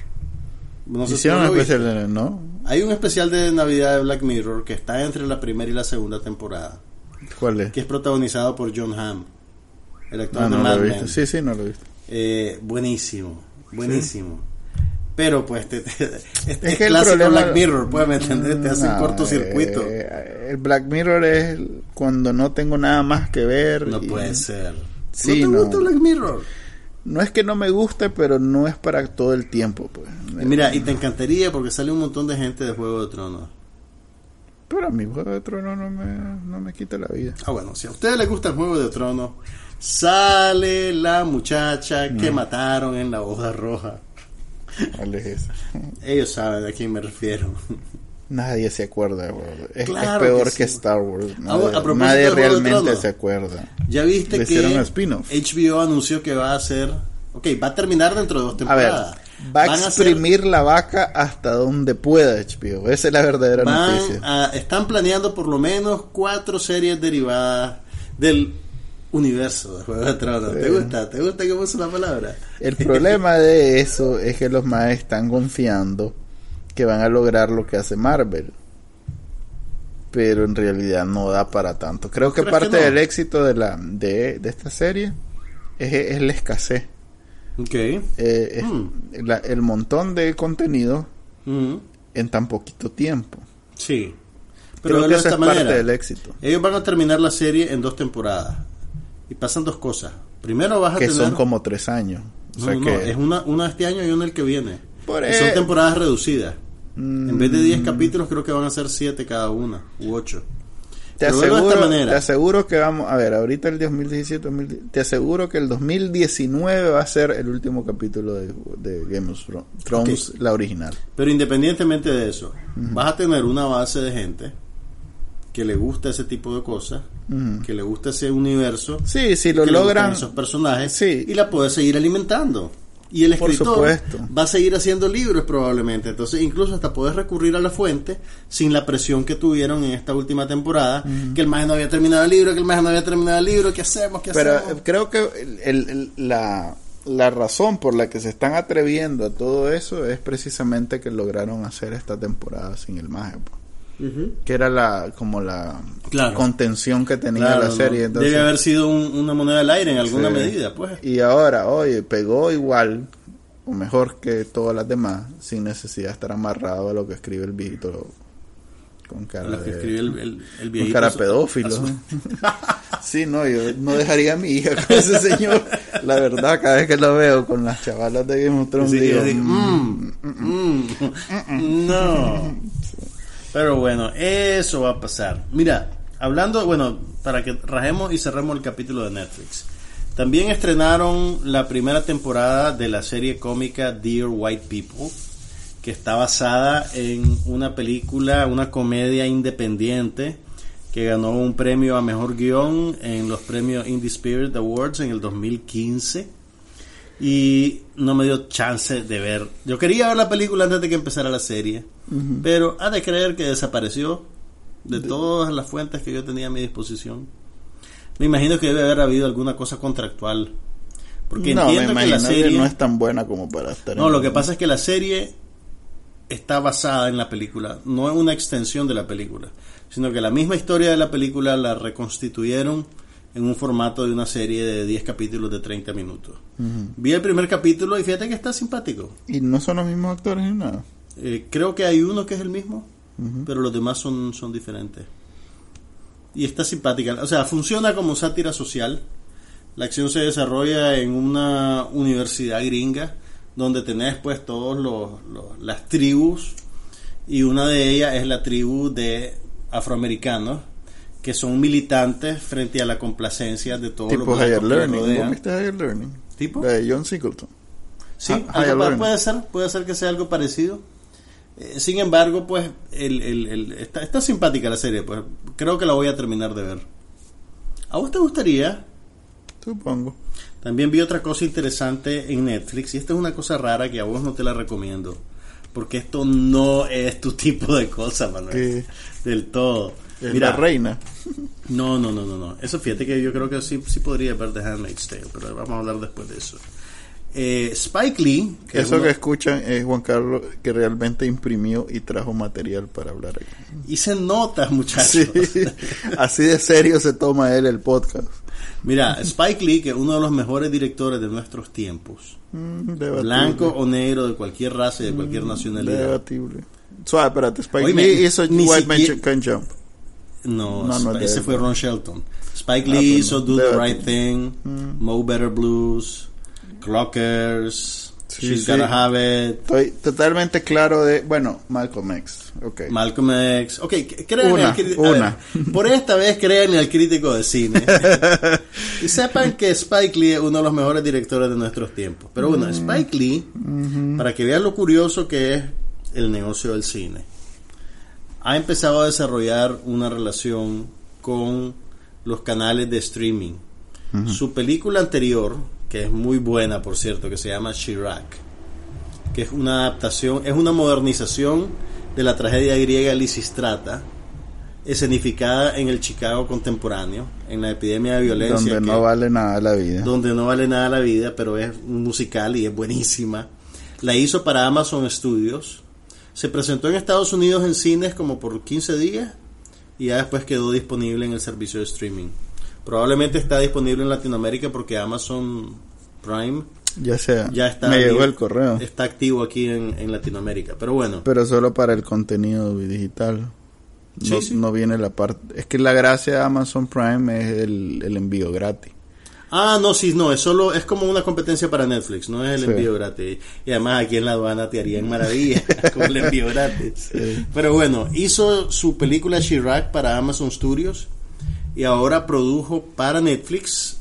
No sé si Hicieron un especial, de- ¿no? Hay un especial de Navidad de Black Mirror que está entre la primera y la segunda temporada, ¿Cuál es? que es protagonizado por John Hamm, el actor de no Mad lo he visto. Sí, sí, no lo he visto. Eh, buenísimo, buenísimo. Pero pues te, te- este Es que el clásico problema- Black Mirror, puedes me entender, te hace No, cortocircuito. eh, el Black Mirror es cuando no tengo nada más que ver. no y- puede ser. Sí, ¿No te gusta Black Mirror? No es que no me guste, pero no es para todo el tiempo, pues. Y mira, y te encantaría porque sale un montón de gente de Juego de Tronos. Pero a mi Juego de Tronos no me, no me quita la vida. Ah, bueno, si a ustedes les gusta el Juego de Tronos, sale la muchacha que Mm. mataron en la hoja roja. ¿Cuál es esa? Ellos saben a quién me refiero. Nadie se acuerda. Es, es peor que. Star Wars. Nadie, a realmente se acuerda. ya viste Le que. HBO anunció que va a hacer... Ok, va a terminar dentro de dos A ver, temporadas. va a hacer- exprimir la vaca hasta donde pueda HBO. Esa es la verdadera van noticia. a- están planeando por lo menos cuatro series derivadas del universo de Juego de Tronos. ¿Te gusta? ¿Te gusta que puse la palabra? El problema de eso es que los más están confiando que van a lograr lo que hace Marvel. Pero en realidad no da para tanto. Creo que parte que no? del éxito de la de, de esta serie es, es la escasez. Ok. Eh, es Mm. la- el montón de contenido Mm, en tan poquito tiempo. Sí. Pero Creo que de eso esta es parte manera. del éxito. Ellos van a terminar la serie en dos temporadas. Y pasan dos cosas. Primero vas a Que tener... son como tres años. O No, sea no, que es una, una este año y una el que viene. Por Y son temporadas reducidas. Mm, En vez de 10 capítulos, creo que van a ser 7 cada una, u 8. Te Pero velo de esta aseguro, manera. te aseguro que vamos, a ver, ahorita el 2017, 2010, te aseguro que el 2019 va a ser el último capítulo de, de Game of Thro- Thrones, la original. Pero independientemente de eso, vas a tener una base de gente que le gusta ese tipo de cosas, que le gusta ese universo, Sí, si lo que le logran, esos personajes, Sí. y la puedes seguir alimentando. Y el escritor va a seguir haciendo libros probablemente. Entonces, incluso hasta puedes recurrir a la fuente sin la presión que tuvieron en esta última temporada, que el maestro no había terminado el libro, que el maestro no había terminado el libro, ¿qué hacemos? ¿Qué pero hacemos? creo que el- la, la razón por la que se están atreviendo a todo eso es precisamente que lograron hacer esta temporada sin el mago, Que era la como la Claro. contención que tenía Claro, la ¿no? serie. entonces- Debe haber sido un- una moneda al aire en alguna Sí. medida, pues. Y ahora, oye, pegó igual o mejor que todas las demás sin necesidad de estar amarrado a lo que escribe el viejito con cara Lo que de- escribe el, el, el con cara su- pedófilo. su- sí, no, yo no dejaría a mi hija con ese señor. La verdad, cada vez que lo veo con las chavalas de Game of Thrones, Sí, digo, "Mm". mm, mm, no. Pero bueno, eso va a pasar. Mira, hablando, bueno, para que rajemos y cerremos el capítulo de Netflix. También estrenaron la primera temporada de la serie cómica Dear White People, que está basada en una película, una comedia independiente que ganó un premio a mejor guion en los premios Indie Spirit Awards en el 2015 y no me dio chance de ver. Yo quería ver la película antes de que empezara la serie, pero ha de creer que desapareció de todas las fuentes que yo tenía a mi disposición. Me imagino que debe haber habido alguna cosa contractual. Porque no, me entiendo que la que serie no es tan buena como para estar no, en- lo que pasa es que la serie está basada en la película, no es una extensión de la película, sino que la misma historia de la película la reconstituyeron en un formato de una serie de 10 capítulos de 30 minutos. Vi el primer capítulo y fíjate que está simpático. Y no son los mismos actores ni nada. Eh, creo que hay uno que es el mismo, pero los demás son, son diferentes. Y está simpática. O sea, funciona como sátira social. La acción se desarrolla en una universidad gringa donde tenés pues todos los, los- las tribus y una de ellas es la tribu de afroamericanos que son militantes frente a la complacencia de todos tipo los Higher Learning. ¿Vos viste Higher Learning? ¿Tipo? De John Singleton. Sí, algo puede ser, puede ser que sea algo parecido. Eh, sin embargo, pues el, el- el- está, está simpática la serie, pues creo que la voy a terminar de ver. ¿A vos te gustaría? Supongo. También vi otra cosa interesante en Netflix y esta es una cosa rara que a vos no te la recomiendo. Porque esto no es tu tipo de cosa, Manuel. ¿Qué? Del todo. Es Mira, la reina. no, no, no, no, no. Eso fíjate que yo creo que sí, sí podría ver The Handmaid's Tale, pero vamos a hablar después de eso. Eh, Spike Lee, que es Eso uno- que escuchan es Juan Carlos que realmente imprimió y trajo material para hablar aquí. y se nota, muchachos. Sí, así de serio se toma él el podcast. Mira, Spike Lee, que es uno de los mejores directores de nuestros tiempos, Mm, blanco o negro, de cualquier raza y de cualquier nacionalidad. Debatible. Suave, espérate. Spike Oíme, Lee hizo White Man siquiera- Can Jump. No, No, no ese fue Ron Shelton. Spike Ah, Lee pues hizo. Do the. Right Thing, Mo Better Blues, Clockers, Sí, She's sí. Gotta Have It, Estoy totalmente claro de. Bueno, Malcolm X. Ok. Malcolm X. Ok, c- créanle Una, al crítico. una. por esta vez créanle al crítico de cine. y sepan que Spike Lee es uno de los mejores directores de nuestros tiempos. Pero bueno, Spike Lee, para que vean lo curioso que es el negocio del cine, ha empezado a desarrollar una relación con los canales de streaming. Su película anterior, que es muy buena, por cierto, que se llama Chirac, que es una adaptación, es una modernización de la tragedia griega Lisistrata, escenificada en el Chicago contemporáneo, en la epidemia de violencia. Donde que- no vale nada la vida. donde no vale nada la vida, pero es musical y es buenísima. La hizo para Amazon Studios. Se presentó en Estados Unidos en cines como por 15 días y ya después quedó disponible en el servicio de streaming. Probablemente está disponible en Latinoamérica porque Amazon Prime Ya sea. ya está, Me llegó el correo. está activo aquí en, en Latinoamérica. Pero bueno, Pero solo para el contenido digital. No, Sí, sí. no viene la parte. Es que la gracia de Amazon Prime es el, el envío gratis. Ah, no, sí, no, es solo, es como una competencia para Netflix, no es el Sí. envío gratis. Y además aquí en la aduana te harían maravilla con el envío gratis. Pero bueno, hizo su película Chirac para Amazon Studios y ahora produjo para Netflix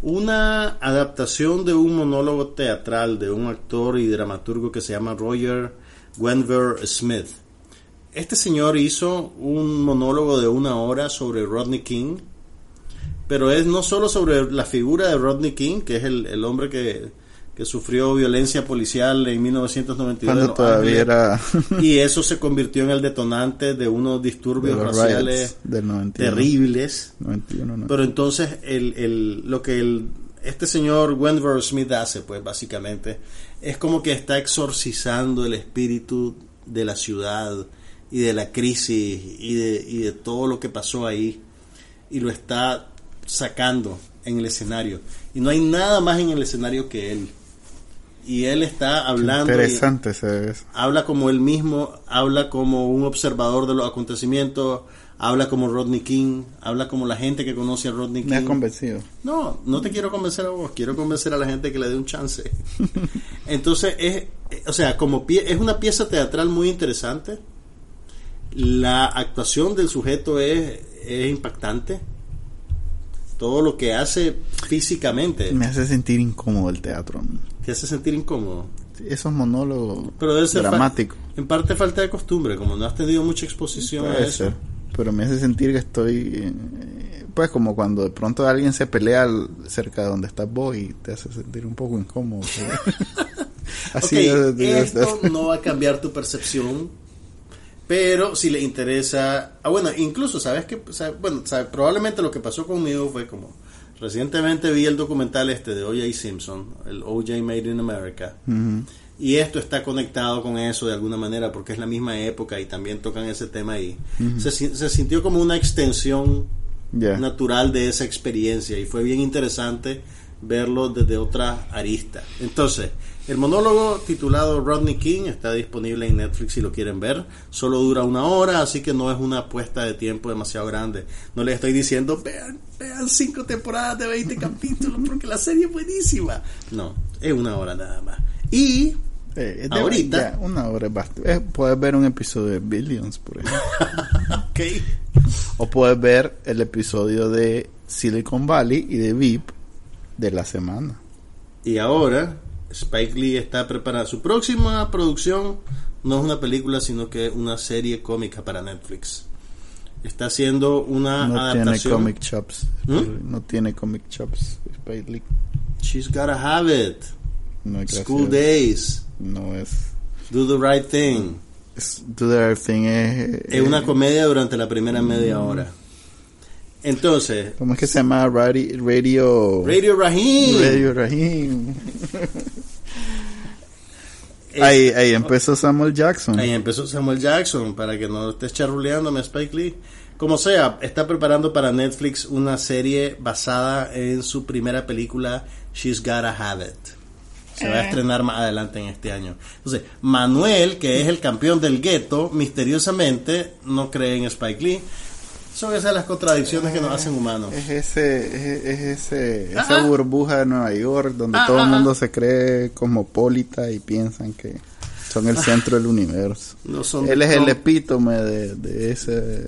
una adaptación de un monólogo teatral de un actor y dramaturgo que se llama Roger Wenver Smith. Este señor hizo un monólogo de una hora sobre Rodney King, pero es no solo sobre la figura de Rodney King, que es el, el hombre que, que sufrió violencia policial en 1992 en Cuando todavía era. y eso se convirtió en el detonante de unos disturbios raciales riots del 91. terribles. 91, no. Pero entonces el, el, lo que el, este señor Wentworth Smith hace, pues básicamente, es como que está exorcizando el espíritu de la ciudad y de la crisis y de, y de todo lo que pasó ahí y lo está sacando en el escenario. Y no hay nada más en el escenario que él. Y él está hablando. Interesante se ve eso. habla como él mismo, habla como un observador de los acontecimientos, habla como Rodney King, habla como la gente que conoce a Rodney Me ha King. convencido. No, no te quiero convencer a vos, quiero convencer a la gente que le dé un chance. Entonces, es, eh, o sea, como pie, es una pieza teatral muy interesante. La actuación del sujeto es, es impactante. Todo lo que hace físicamente Me hace sentir incómodo el teatro. a mí. te hace sentir incómodo. Esos monólogos Pero debe ser fa- dramáticos. En parte falta de costumbre, como no has tenido mucha exposición a eso. ser. Pero me hace sentir que estoy. eh, Pues como cuando de pronto alguien se pelea cerca de donde estás vos y te hace sentir un poco incómodo. Así Ok, debe- debe esto no va a cambiar tu percepción, pero si le interesa, ah bueno, incluso sabes que, sabe- bueno, sabe, probablemente lo que pasó conmigo fue como recientemente vi el documental este de O.J. Simpson, el O.J. Made in America, Ujú. y esto está conectado con eso de alguna manera porque es la misma época y también tocan ese tema ahí. se, si- se sintió como una extensión natural de esa experiencia y fue bien interesante verlo desde otra arista. Entonces, el monólogo titulado Rodney King está disponible en Netflix si lo quieren ver. Solo dura una hora, así que no es una apuesta de tiempo demasiado grande. No les estoy diciendo, vean, vean cinco temporadas de 20 capítulos porque la serie es buenísima. No, es una hora nada más. Y Eh, Ahorita. ya, una hora es bastante. Eh, puedes ver un episodio de Billions, por ejemplo. Ok. O puedes ver el episodio de Silicon Valley y de VIP de la semana. Y ahora Spike Lee está preparando su próxima producción. No es una película, sino que una serie cómica para Netflix. Está haciendo una No tiene adaptación. comic chops. ¿Mm? No tiene comic chops. Spike Lee. She's gotta have it. No es School. Days. No es. Do the right thing. es Do the Right Thing es. Es una eh, comedia durante la primera media hora. Entonces, ¿Cómo es que se llama? Radi- Radio. Radio Rahim. Radio Rahim. Es- Ahí, ahí empezó Samuel Jackson. Ahí empezó Samuel Jackson, para que no estés charruleándome a Spike Lee. Como sea, está preparando para Netflix una serie basada en su primera película, She's Gotta Have It. Se va a estrenar más adelante en este año. Entonces, Manuel, que es el campeón del gueto, misteriosamente no cree en Spike Lee. Son esas las contradicciones que nos hacen humanos. Es ese, es, es ese, esa burbuja de Nueva York donde Ah, todo el mundo se cree cosmopolita y piensan que son el centro del universo. No son Él es el epítome de, de ese,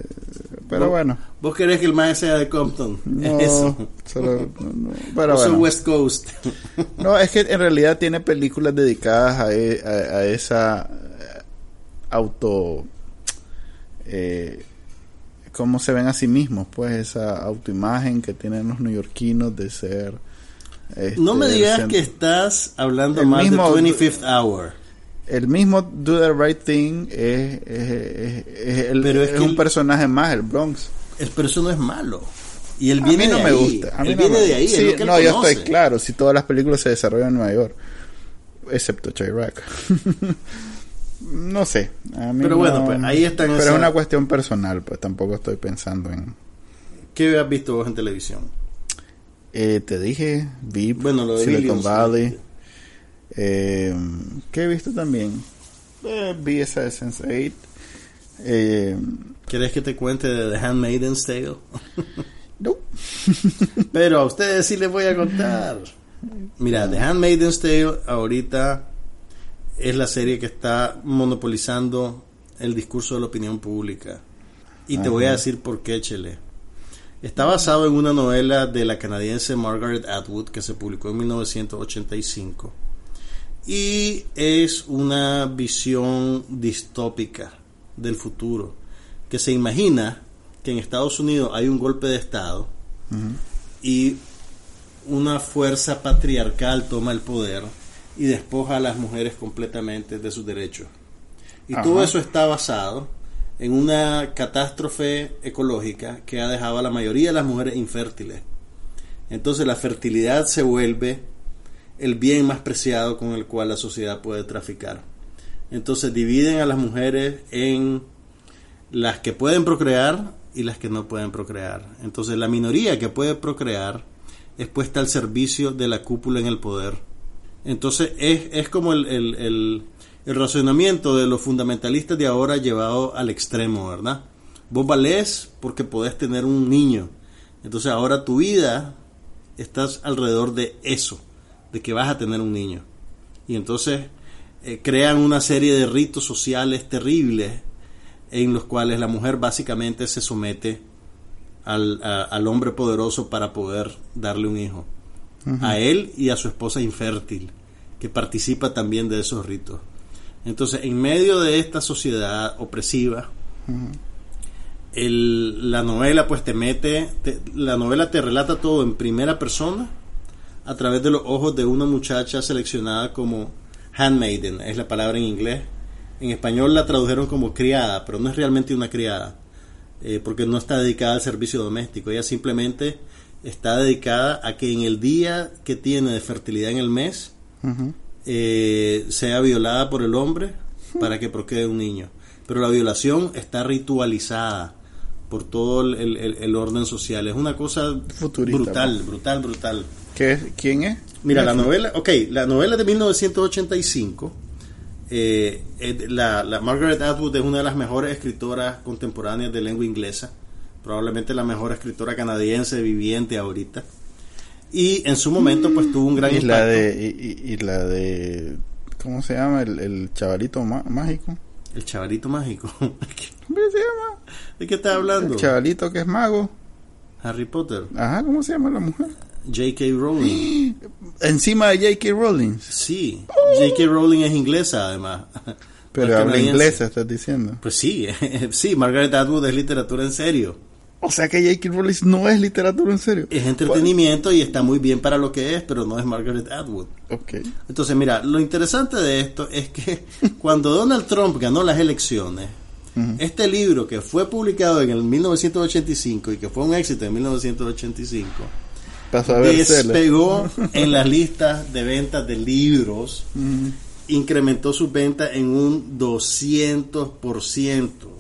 pero ¿Vos- bueno, ¿Vos querés que el maestro sea de Compton? no, Eso. solo, no, pero bueno. West Coast. No, es que en realidad tiene películas dedicadas a, e- a- a esa eh, auto... Eh, cómo se ven a sí mismos, pues esa autoimagen que tienen los neoyorquinos de ser... No me este, digas que estás hablando El más mismo- de 25th Hour. El mismo Do the Right Thing es, es, es- es el- Pero es que un el- personaje más, el Bronx. El, pero eso no es malo. Y él A viene mí no de me ahí. gusta. A mí él no viene me- de ahí. es Sí, lo que él no, yo estoy claro. Si todas las películas se desarrollan en Nueva York, excepto Chirac. no sé. a mí Pero bueno, no- pues, ahí está en Pero es una cuestión personal, pues tampoco estoy pensando en. ¿Qué has visto vos en televisión? Eh, te dije, VIP, Bueno, lo de Silicon Billions. Valley. Eh, ¿Qué he visto también? Eh, vi esa de Sense8. Eh, ¿Querés que te cuente de The Handmaiden's Tale? no. Pero a ustedes sí les voy a contar. Mira, The Handmaiden's Tale ahorita es la serie que está monopolizando el discurso de la opinión pública. Y te voy a decir por qué, Chele. Está basado en una novela de la canadiense Margaret Atwood que se publicó en 1985. Y es una visión distópica del futuro, que se imagina que en Estados Unidos hay un golpe de Estado y una fuerza patriarcal toma el poder y despoja a las mujeres completamente de sus derechos. Y Ajá. todo eso está basado en una catástrofe ecológica que ha dejado a la mayoría de las mujeres infértiles. Entonces la fertilidad se vuelve el bien más preciado con el cual la sociedad puede traficar. Entonces dividen a las mujeres en las que pueden procrear y las que no pueden procrear. Entonces la minoría que puede procrear es puesta al servicio de la cúpula en el poder. Entonces es, es como el, el, razonamiento de los fundamentalistas de ahora llevado al extremo, ¿verdad? Vos valés porque podés tener un niño. Entonces ahora tu vida estás alrededor de eso, de que vas a tener un niño. Y entonces eh, crean una serie de ritos sociales terribles en los cuales la mujer básicamente se somete al, al hombre poderoso para poder darle un hijo. A él y a su esposa infértil, que participa también de esos ritos. Entonces, en medio de esta sociedad opresiva, la novela pues te mete, te- la novela te relata todo en primera persona a través de los ojos de una muchacha seleccionada como handmaiden, es la palabra en inglés. En español la tradujeron como criada, pero no es realmente una criada, eh, porque no está dedicada al servicio doméstico, ella simplemente está dedicada a que en el día que tiene de fertilidad en el mes, eh, sea violada por el hombre para que procree un niño. Pero la violación está ritualizada por todo el, el- el- orden social. Es una cosa Futurista, brutal, ¿no? brutal, brutal. ¿Qué? ¿Quién es? Mira, la novela, ok, la novela de 1985, eh, eh, la, la Margaret Atwood es una de las mejores escritoras contemporáneas de lengua inglesa, probablemente la mejor escritora canadiense viviente ahorita. Y en su momento, pues tuvo un gran Y la impacto. de. Y, la de. ¿Cómo se llama? El, el chavalito má- mágico. El chavalito mágico. ¿Cómo se llama? ¿De qué estás hablando? El chavalito que es mago. Harry Potter. Ajá, ¿cómo se llama la mujer? J.K. Rowling. Encima de J.K. Rowling. Sí. J.K. Rowling es inglesa, además. Pero habla inglés, estás diciendo. Pues sí, sí, Margaret Atwood es literatura en serio. O sea que J.K. Rowling no es literatura en serio. Es entretenimiento y está muy bien para lo que es, pero no es Margaret Atwood. Ok. Entonces, mira, lo interesante de esto es que cuando Donald Trump ganó las elecciones, este libro que fue publicado en el 1985 y que fue un éxito en 1985, Pasó a despegó en las listas de ventas de libros, incrementó su venta en un 200%.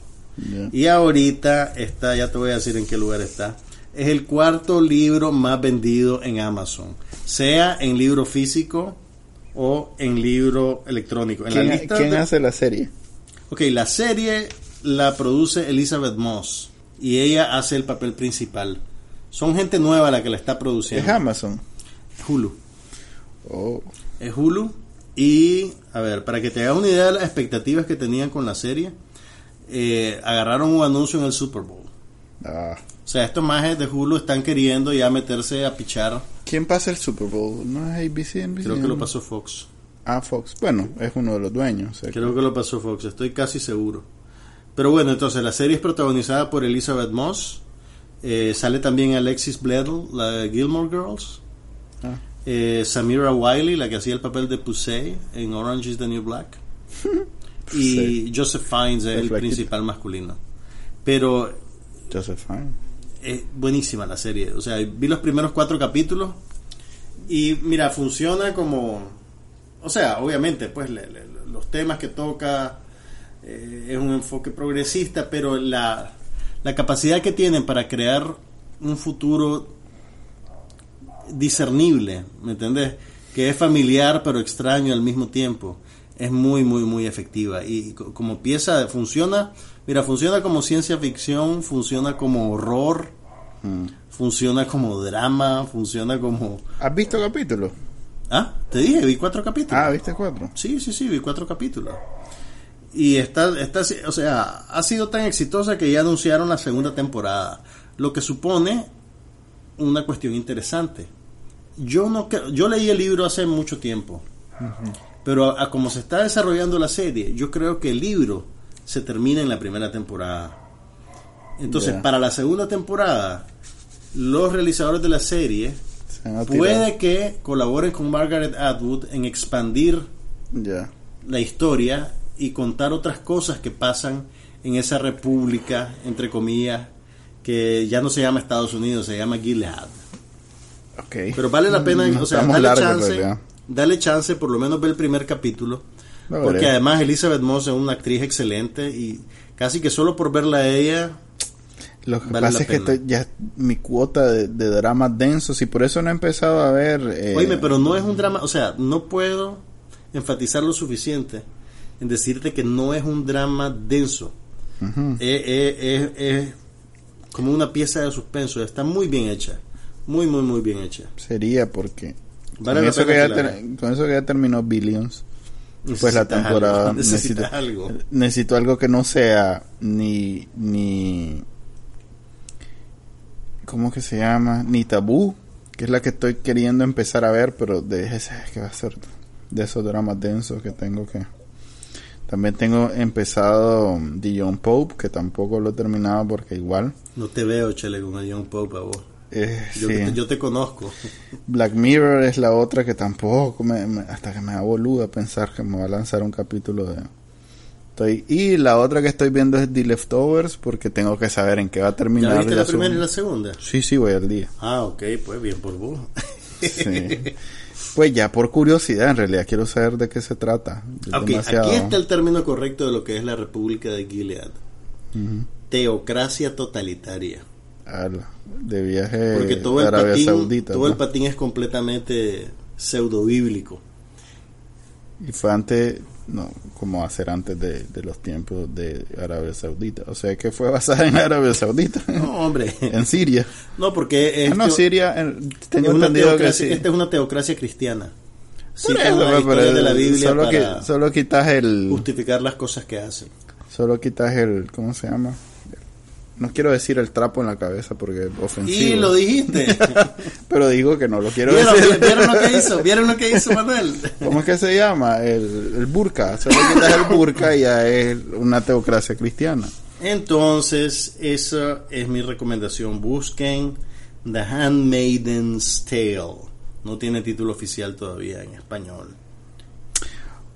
Y ahorita está, ya te voy a decir en qué lugar está. Es el cuarto libro más vendido en Amazon, sea en libro físico o en libro electrónico. En la ¿Quién, lista quién de- hace la serie? Ok, la serie la produce Elizabeth Moss y ella hace el papel principal. Son gente nueva la que la está Es produciendo. Amazon. Hulu. Oh. Es Hulu. Y, a ver, para que te hagas una idea de las expectativas que tenían con la serie, eh, agarraron un anuncio en el Super Bowl. Ah. O sea, estos majes de Hulu están queriendo ya meterse a pichar. ¿Quién pasa el Super Bowl? ¿No es ABC? NBC? Creo que lo pasó Fox. Ah, Fox. Bueno, es uno de los dueños. o sea que- Creo que lo pasó Fox, estoy casi seguro. Pero bueno, entonces la serie es protagonizada por Elizabeth Moss. eh, sale también Alexis Bledel, la de Gilmore Girls. Ah. eh, Samira Wiley, la que hacía el papel de Pusey en Orange is the New Black. y Joseph Fiennes, el El principal masculino. Pero Josephine. es buenísima la serie. O sea, vi los primeros cuatro capítulos y mira, funciona como... O sea, obviamente, pues le- le- los temas que toca eh, es un enfoque progresista, pero la, la capacidad que tienen para crear un futuro discernible, ¿me entendés? Que es familiar pero extraño al mismo tiempo. Es muy, muy, muy efectiva. Y co- como pieza, funciona, mira, funciona como ciencia ficción, funciona como horror, Mm. funciona como drama, funciona como... ¿Has visto capítulos? Ah, te dije, vi cuatro capítulos. Ah, ¿viste cuatro? Sí, sí, sí, vi cuatro capítulos. Y está, está, o sea, ha sido tan exitosa que ya anunciaron la segunda temporada, lo que supone una cuestión interesante. Yo no yo leí el libro hace mucho tiempo, pero a, a como se está desarrollando la serie, yo creo que el libro se termina en la primera temporada. Entonces, para la segunda temporada, los realizadores de la serie puede que colaboren con Margaret Atwood en expandir la historia y contar otras cosas que pasan en esa república, entre comillas, que ya no se llama Estados Unidos, se llama Gilead. Ok. Pero vale la pena, No o sea, dale chance. Dale chance, por lo menos ver el primer capítulo, Lo porque además Elizabeth Moss es una actriz excelente y casi que solo por verla a ella, Lo que Vale pasa la es que pena. estoy ya mi cuota de, de dramas densos y por eso no he empezado a ver. Eh, oíme, pero no es un drama, o sea, no puedo enfatizar lo suficiente en decirte que no es un drama denso. es, es- es- es como una pieza de suspenso. Está muy bien hecha. Muy, muy, muy bien hecha. Sería porque. Vale con, eso que ya que la ter- con eso que ya terminó Billions, pues la temporada. algo, necesito, algo. necesito algo que no sea ni. ni ¿Cómo que se llama? Ni tabú, que es la que estoy queriendo empezar a ver, pero de ese que va a ser de esos dramas densos que tengo que. También tengo empezado Dion Pope, que tampoco lo he terminado porque igual. No te veo, Chele, con el Young Pope a vos. Eh, Yo, sí. te, yo te conozco. Black Mirror es la otra que tampoco me, me- hasta que me da boluda pensar que me va a lanzar un capítulo de estoy y la otra que estoy viendo es The Leftovers porque tengo que saber en qué va a terminar ¿Ya viste la primera y la segunda? sí sí voy al día Ah, ok, pues bien por vos. Sí. pues ya por curiosidad en realidad quiero saber de qué se trata Es demasiado- aquí está el término correcto de lo que es la República de Gilead. Teocracia totalitaria. Ala, de viaje Porque todo el, Arabia patín, Saudita todo el patín es completamente pseudo bíblico. y fue antes no como hacer antes de, de los tiempos de Arabia Saudita o sea que fue basada en Arabia Saudita No, hombre. en Siria No, porque Ah, no, Siria, en- tengo es una entendido que sí. esta es una teocracia cristiana. Pero historias de la Biblia solo, para que, solo quitas el... justificar las cosas que hacen. Solo quitas el, ¿cómo se llama? No quiero decir el trapo en la cabeza porque es ofensivo. Y lo dijiste. Pero digo que no lo quiero ¿Vieron, decir. ¿Vieron lo que hizo? ¿Vieron lo que hizo Manuel? ¿Cómo es que se llama? El, el burka. Solo quitas el burka y ya es una teocracia cristiana. Entonces, esa es mi recomendación. Busquen The Handmaiden's Tale. No tiene título oficial todavía en español.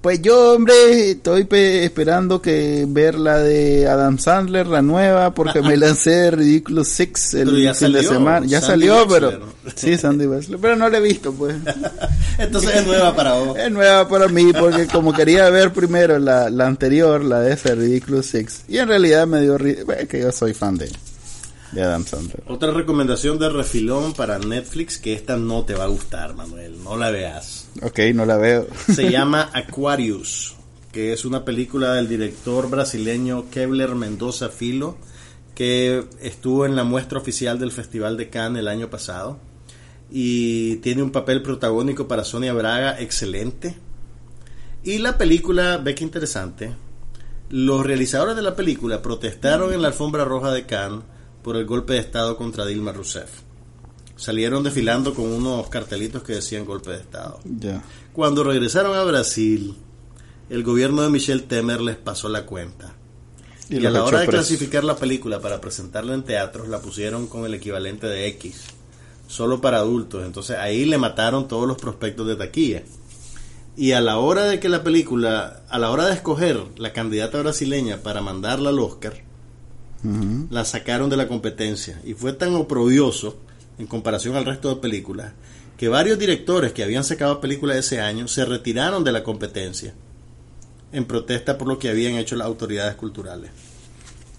Pues yo, hombre, estoy pe- esperando que ver la de Adam Sandler, la nueva, porque me lancé Ridiculous Six el fin de salió, semana. Ya Sandy salió, Wexler. pero... Sí, Sandy Wexler, pero no la he visto, pues. Entonces es nueva para vos. Es nueva para mí, porque como quería ver primero la, la anterior, la de ese Ridiculous Six, y en realidad me dio... bueno, que yo soy fan de, de Adam Sandler. Otra recomendación de refilón para Netflix, que esta no te va a gustar, Manuel. No la veas. Ok, no la veo. Se llama Aquarius, que es una película del director brasileño Kevler Mendoza Filo, que estuvo en la muestra oficial del Festival de Cannes el año pasado. Y tiene un papel protagónico para Sonia Braga excelente. Y la película, ve que interesante, los realizadores de la película protestaron en la alfombra roja de Cannes por el golpe de Estado contra Dilma Rousseff. Salieron desfilando con unos cartelitos que decían golpe de Estado. Cuando regresaron a Brasil, el gobierno de Michel Temer les pasó la cuenta. Y, a la hora de clasificar la película para presentarla en teatros, la pusieron con el equivalente de X, solo para adultos. Entonces ahí le mataron todos los prospectos de taquilla. Y a la hora de que la película, a la hora de escoger la candidata brasileña para mandarla al Oscar, La sacaron de la competencia y fue tan oprobioso en comparación al resto de películas que varios directores que habían sacado películas ese año se retiraron de la competencia en protesta por lo que habían hecho las autoridades culturales.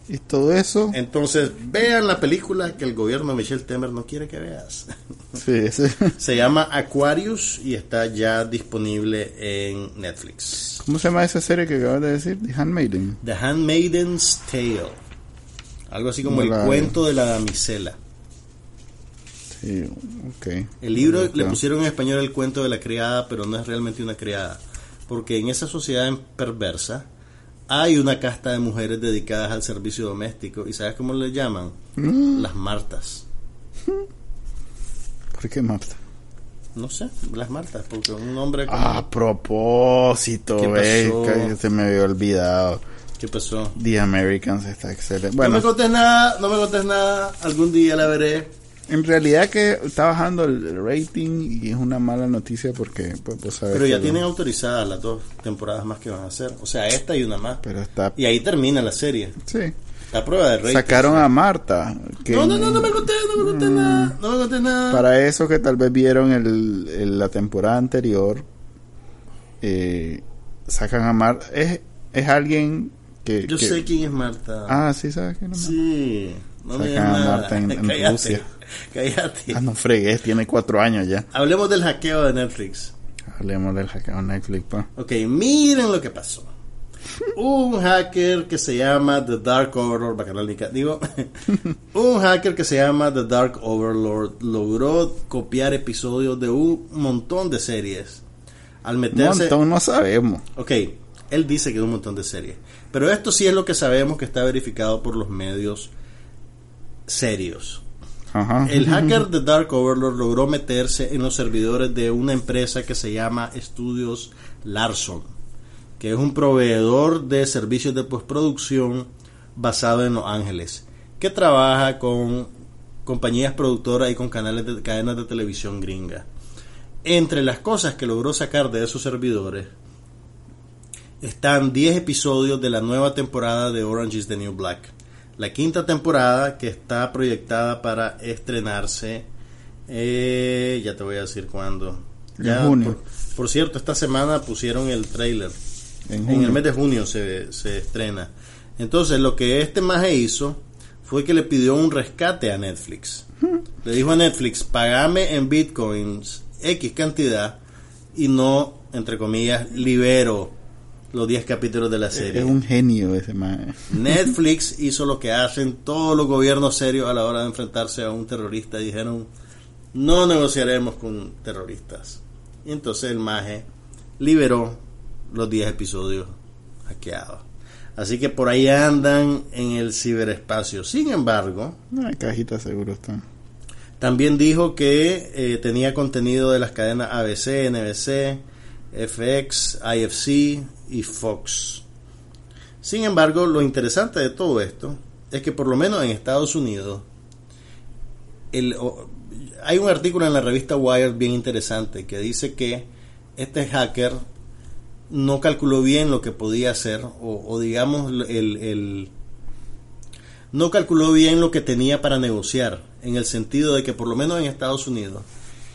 Y todo eso... Entonces, vean la película que el gobierno de Michel Temer no quiere que veas. Sí, sí. Se llama Aquarius y está ya disponible en Netflix. ¿Cómo se llama esa serie que acabas de decir? The Handmaiden. The Handmaiden's Tale. Algo así como No el la- cuento de la damisela. Sí, ok. El libro le pusieron en español el cuento de la criada, pero no es realmente una criada. Porque en esa sociedad perversa hay una casta de mujeres dedicadas al servicio doméstico. ¿Y sabes cómo le llaman? Mm. Las Martas. ¿Por qué Marta? No sé, las Martas, porque un hombre como... A propósito, ¿Qué pasó? que se me había olvidado. ¿Qué pasó? The Americans está excelente. no Bueno, me contes nada, no me contes nada. Algún día la veré. en realidad que está bajando el rating y es una mala noticia porque, pues, sabes Pero ya tienen autorizadas las dos temporadas más que van a hacer. O sea, esta y una más. Pero está... Y ahí termina la serie. Sí. La prueba de rating. Sacaron a Marta. Que No, no, no, no me contés, no me contés nada. No me contés nada. Para eso que tal vez vieron el, el- la temporada anterior, eh, sacan a Marta. Es, es alguien que... Yo que- sé quién es Marta. Ah, sí, ¿sabes quién es Marta? Sí. No me. Marta en- en cállate, Rusia. Cállate. Ah, no fregues, tiene cuatro años ya. Hablemos del hackeo de Netflix. Hablemos del hackeo de Netflix, pa. Ok, miren lo que pasó. Un hacker que se llama The Dark Overlord, Bacanal Nica- digo, un hacker que se llama The Dark Overlord logró copiar episodios de un montón de series. Al Un meterse, montón no sabemos. Ok, él dice que es un montón de series. Pero esto sí es lo que sabemos que está verificado por los medios serios. Ajá. El hacker de Dark Overlord logró meterse en los servidores de una empresa que se llama Estudios Larson, que es un proveedor de servicios de postproducción basado en Los Ángeles, que trabaja con compañías productoras y con canales de cadenas de televisión gringa. Entre las cosas que logró sacar de esos servidores están 10 episodios de la nueva temporada de Orange is the New Black. La quinta temporada que está proyectada para estrenarse, eh, ya te voy a decir cuándo. En Ya, junio. Por, por cierto, esta semana pusieron el trailer. En el mes de junio se, se estrena. Entonces, lo que este maje hizo fue que le pidió un rescate a Netflix. Le dijo a Netflix, pagame en bitcoins X cantidad y no, entre comillas, libero los 10 capítulos de la serie. Es un genio ese man. Netflix hizo lo que hacen todos los gobiernos serios a la hora de enfrentarse a un terrorista. Dijeron, no negociaremos con terroristas. Y entonces el maje liberó los 10 episodios hackeados. Así que por ahí andan en el ciberespacio. Sin embargo, Una cajita seguro está. también dijo que eh, tenía contenido de las cadenas ABC, NBC, FX, IFC y Fox. Sin embargo, lo interesante de todo esto es que por lo menos en Estados Unidos el, hay un artículo en la revista Wired bien interesante que dice que este hacker no calculó bien lo que podía hacer o, o digamos el- no calculó bien lo que tenía para negociar en el sentido de que por lo menos en Estados Unidos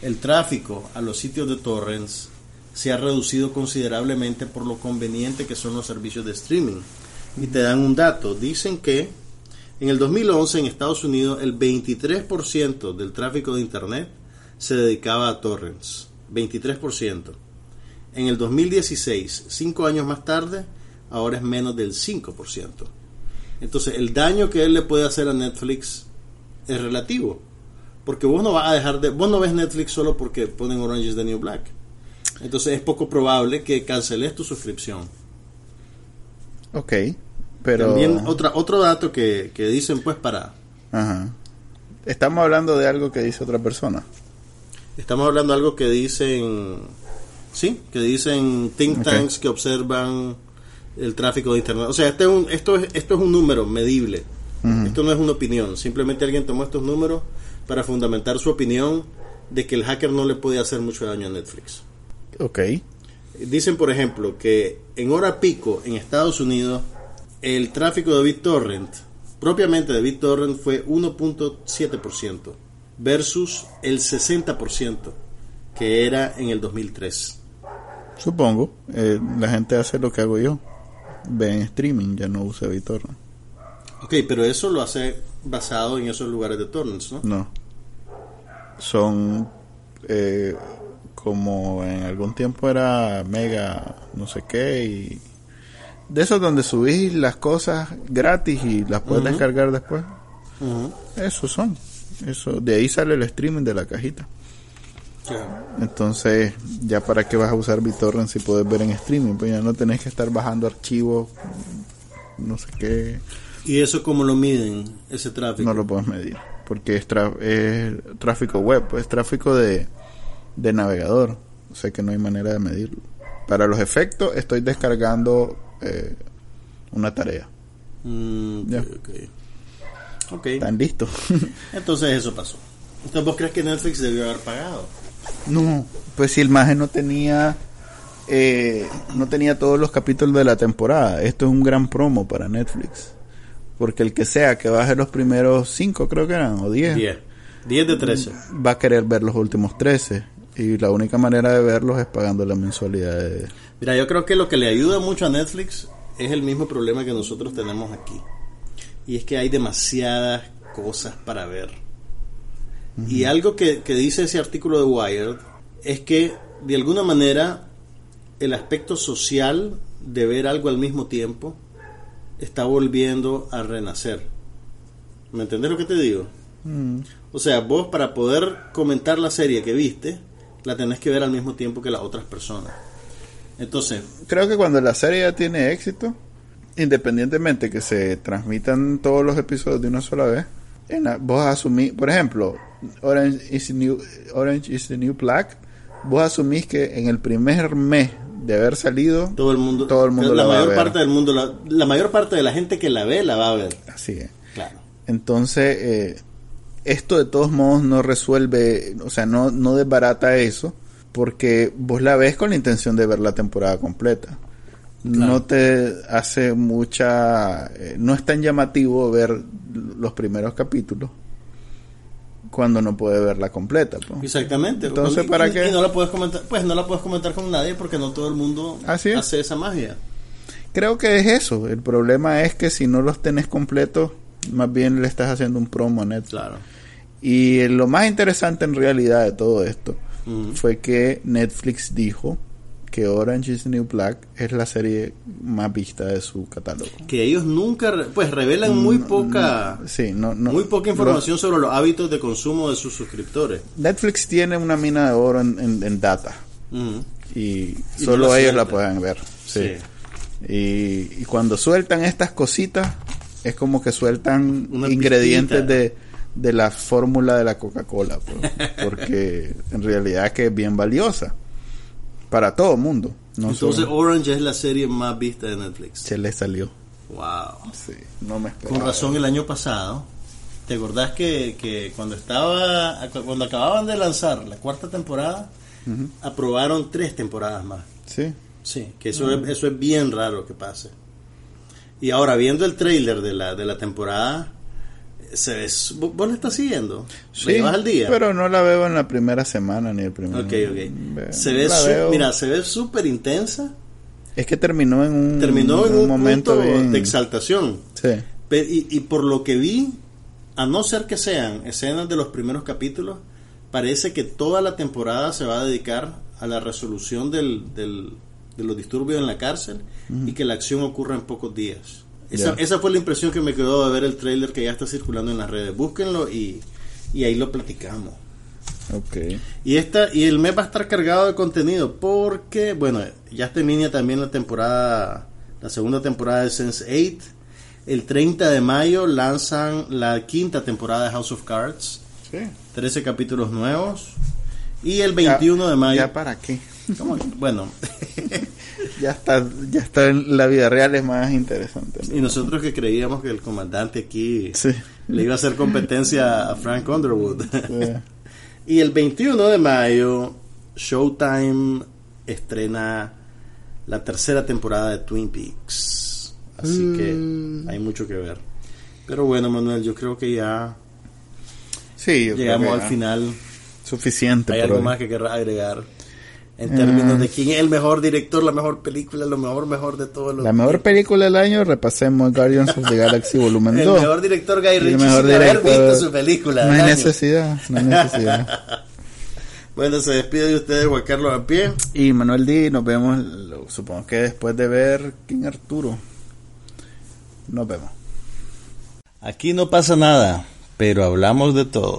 el tráfico a los sitios de torrents se ha reducido considerablemente por lo conveniente que son los servicios de streaming y te dan un dato dicen que en el 2011 en Estados Unidos el 23% del tráfico de internet se dedicaba a torrents 23% en el 2016, cinco años más tarde, ahora es menos del 5%. Entonces, el daño que él le puede hacer a Netflix es relativo. Porque vos no vas a dejar de. Vos no ves Netflix solo porque ponen Orange is the New Black. Entonces, es poco probable que canceles tu suscripción. Ok, pero... También, otra, otro dato que, que dicen, pues, para. Ajá. Estamos hablando de algo que dice otra persona. Estamos hablando de algo que dicen. Sí, que dicen think tanks que observan el tráfico de internet. O sea, este es un, esto, es, esto es un número medible. Esto no es una opinión. Simplemente alguien tomó estos números para fundamentar su opinión de que el hacker no le puede hacer mucho daño a Netflix. Ok. Dicen, por ejemplo, que en hora pico en Estados Unidos el tráfico de BitTorrent, propiamente de BitTorrent, fue 1.7% versus el 60% que era en el 2003. Supongo. eh, la gente hace lo que hago yo. Ve en streaming, ya no usa BitTorrent. Ok, pero eso lo hace basado en esos lugares de torrents, ¿no? No. Son eh, como en algún tiempo era Mega no sé qué y de esos donde subís las cosas gratis y las puedes descargar después. Ujú. Esos son. Eso, de ahí sale el streaming de la cajita. Ya. Entonces, ya para qué vas a usar BitTorrent si puedes ver en streaming, pues ya no tenés que estar bajando archivos, no sé qué, ¿Y eso cómo lo miden, ese tráfico? no lo puedes medir, porque es, es tráfico web, es tráfico de, de navegador, o sea que no hay manera de medirlo. Para los efectos estoy descargando eh, una tarea, Mm, Ya. ok, ok. Están listos. Entonces eso pasó. Entonces vos crees que Netflix debió haber pagado. No, pues si el maje no tenía eh, no tenía todos los capítulos de la temporada. Esto es un gran promo para Netflix. Porque el que sea que baje los primeros cinco, creo que eran, o 10, 10. 10 de 13. va a querer ver los últimos 13. Y la única manera de verlos es pagando la mensualidad de... Mira, yo creo que lo que le ayuda mucho a Netflix es el mismo problema que nosotros tenemos aquí. Y es que hay demasiadas cosas para ver. Y algo que, que dice ese artículo de Wired es que de alguna manera el aspecto social de ver algo al mismo tiempo está volviendo a renacer. ¿Me entendés lo que te digo? Mm, O sea, vos para poder comentar la serie que viste, la tenés que ver al mismo tiempo que las otras personas. Entonces, Creo que cuando la serie ya tiene éxito, independientemente que se transmitan todos los episodios de una sola vez, en la- vos asumís, por ejemplo, Orange is, the New, Orange is the New Black, vos asumís que en el primer mes de haber salido, todo el mundo, Todo el mundo la, la va a mayor ver. parte del mundo, la, la mayor parte de la gente que la ve la va a ver. así es. Claro. Entonces, eh, esto de todos modos no resuelve, o sea, no, no desbarata eso, porque vos la ves con la intención de ver la temporada completa. No te hace mucha, eh, no es tan llamativo ver los primeros capítulos cuando no puede verla completa. Exactamente. Entonces, Y- ¿para y- qué? Y no la puedes comentar, pues no la puedes comentar con nadie porque no todo el mundo Así es. hace esa magia. Creo que es eso. El problema es que si no los tenés completos, más bien le estás haciendo un promo a Netflix. Claro. Y lo más interesante en realidad de todo esto fue que Netflix dijo que Orange is the New Black es la serie más vista de su catálogo. Que ellos nunca, pues revelan muy poca, Sí, no, no- muy poca información sobre los hábitos de consumo de sus suscriptores. Netflix tiene una mina de oro en, en- en data y, Y solo ellos la pueden ver. Sí. Sí. Y, y cuando sueltan estas cositas, es como que sueltan Una ingredientes de, de la fórmula de la Coca-Cola, pues, porque en realidad que es bien valiosa para todo mundo. No Entonces solo- Orange es la serie más vista de Netflix. se le salió. Wow. Sí, no me esperaba. Con razón el año pasado. ¿Te acordás que, que cuando estaba cuando acababan de lanzar la cuarta temporada, aprobaron tres temporadas más? Sí. Sí, que eso, es, eso es bien raro que pase. Y ahora viendo el trailer de la, de la temporada, se ve, su- ¿vos la estás siguiendo? ¿La Sí, llevas al día? pero no la veo en la primera semana ni el primer Ok, ok. Se ve, su- mira, se ve súper intensa. Es que terminó en un, Terminó en un, momento bien- de exaltación. Sí. Pe- Y, y por lo que vi, a no ser que sean escenas de los primeros capítulos, parece que toda la temporada se va a dedicar a la resolución del, del- de los disturbios en la cárcel y que la acción ocurra en pocos días. Esa, esa fue la impresión que me quedó de ver el trailer que ya está circulando en las redes. Búsquenlo y, y ahí lo platicamos. Ok. Y esta y el mes va a estar cargado de contenido porque, bueno, ya está en línea también la temporada, la segunda temporada de Sense8. El 30 de mayo lanzan la quinta temporada de House of Cards, Sí. 13 capítulos nuevos. Y el 21 Ya- de mayo, ¿Ya para qué? ¿Cómo? bueno, Ya está, ya está en la vida real es más interesante. ¿no? y nosotros que creíamos que el comandante aquí Sí. le iba a hacer competencia a Frank Underwood. Sí. Y el 21 de mayo, Showtime estrena la tercera temporada de Twin Peaks. Así Mm. que hay mucho que ver. Pero bueno, Manuel, yo creo que ya Sí, llegamos que al final. Suficiente. ¿Hay algo hoy. más que querrás agregar? En términos Ah. de quién es el mejor director, la mejor película, lo mejor, mejor de todos los La mejor película del año, repasemos Guardians of the Galaxy Volumen El 2. mejor director Guy el Ritchie mejor sin haber visto su película. No hay año. necesidad, no hay necesidad. Bueno, se despide de ustedes Juan Carlos a pie. y Manuel D, nos vemos, lo- supongo que después de ver King Arturo. Nos vemos. Aquí no pasa nada, pero hablamos de todo.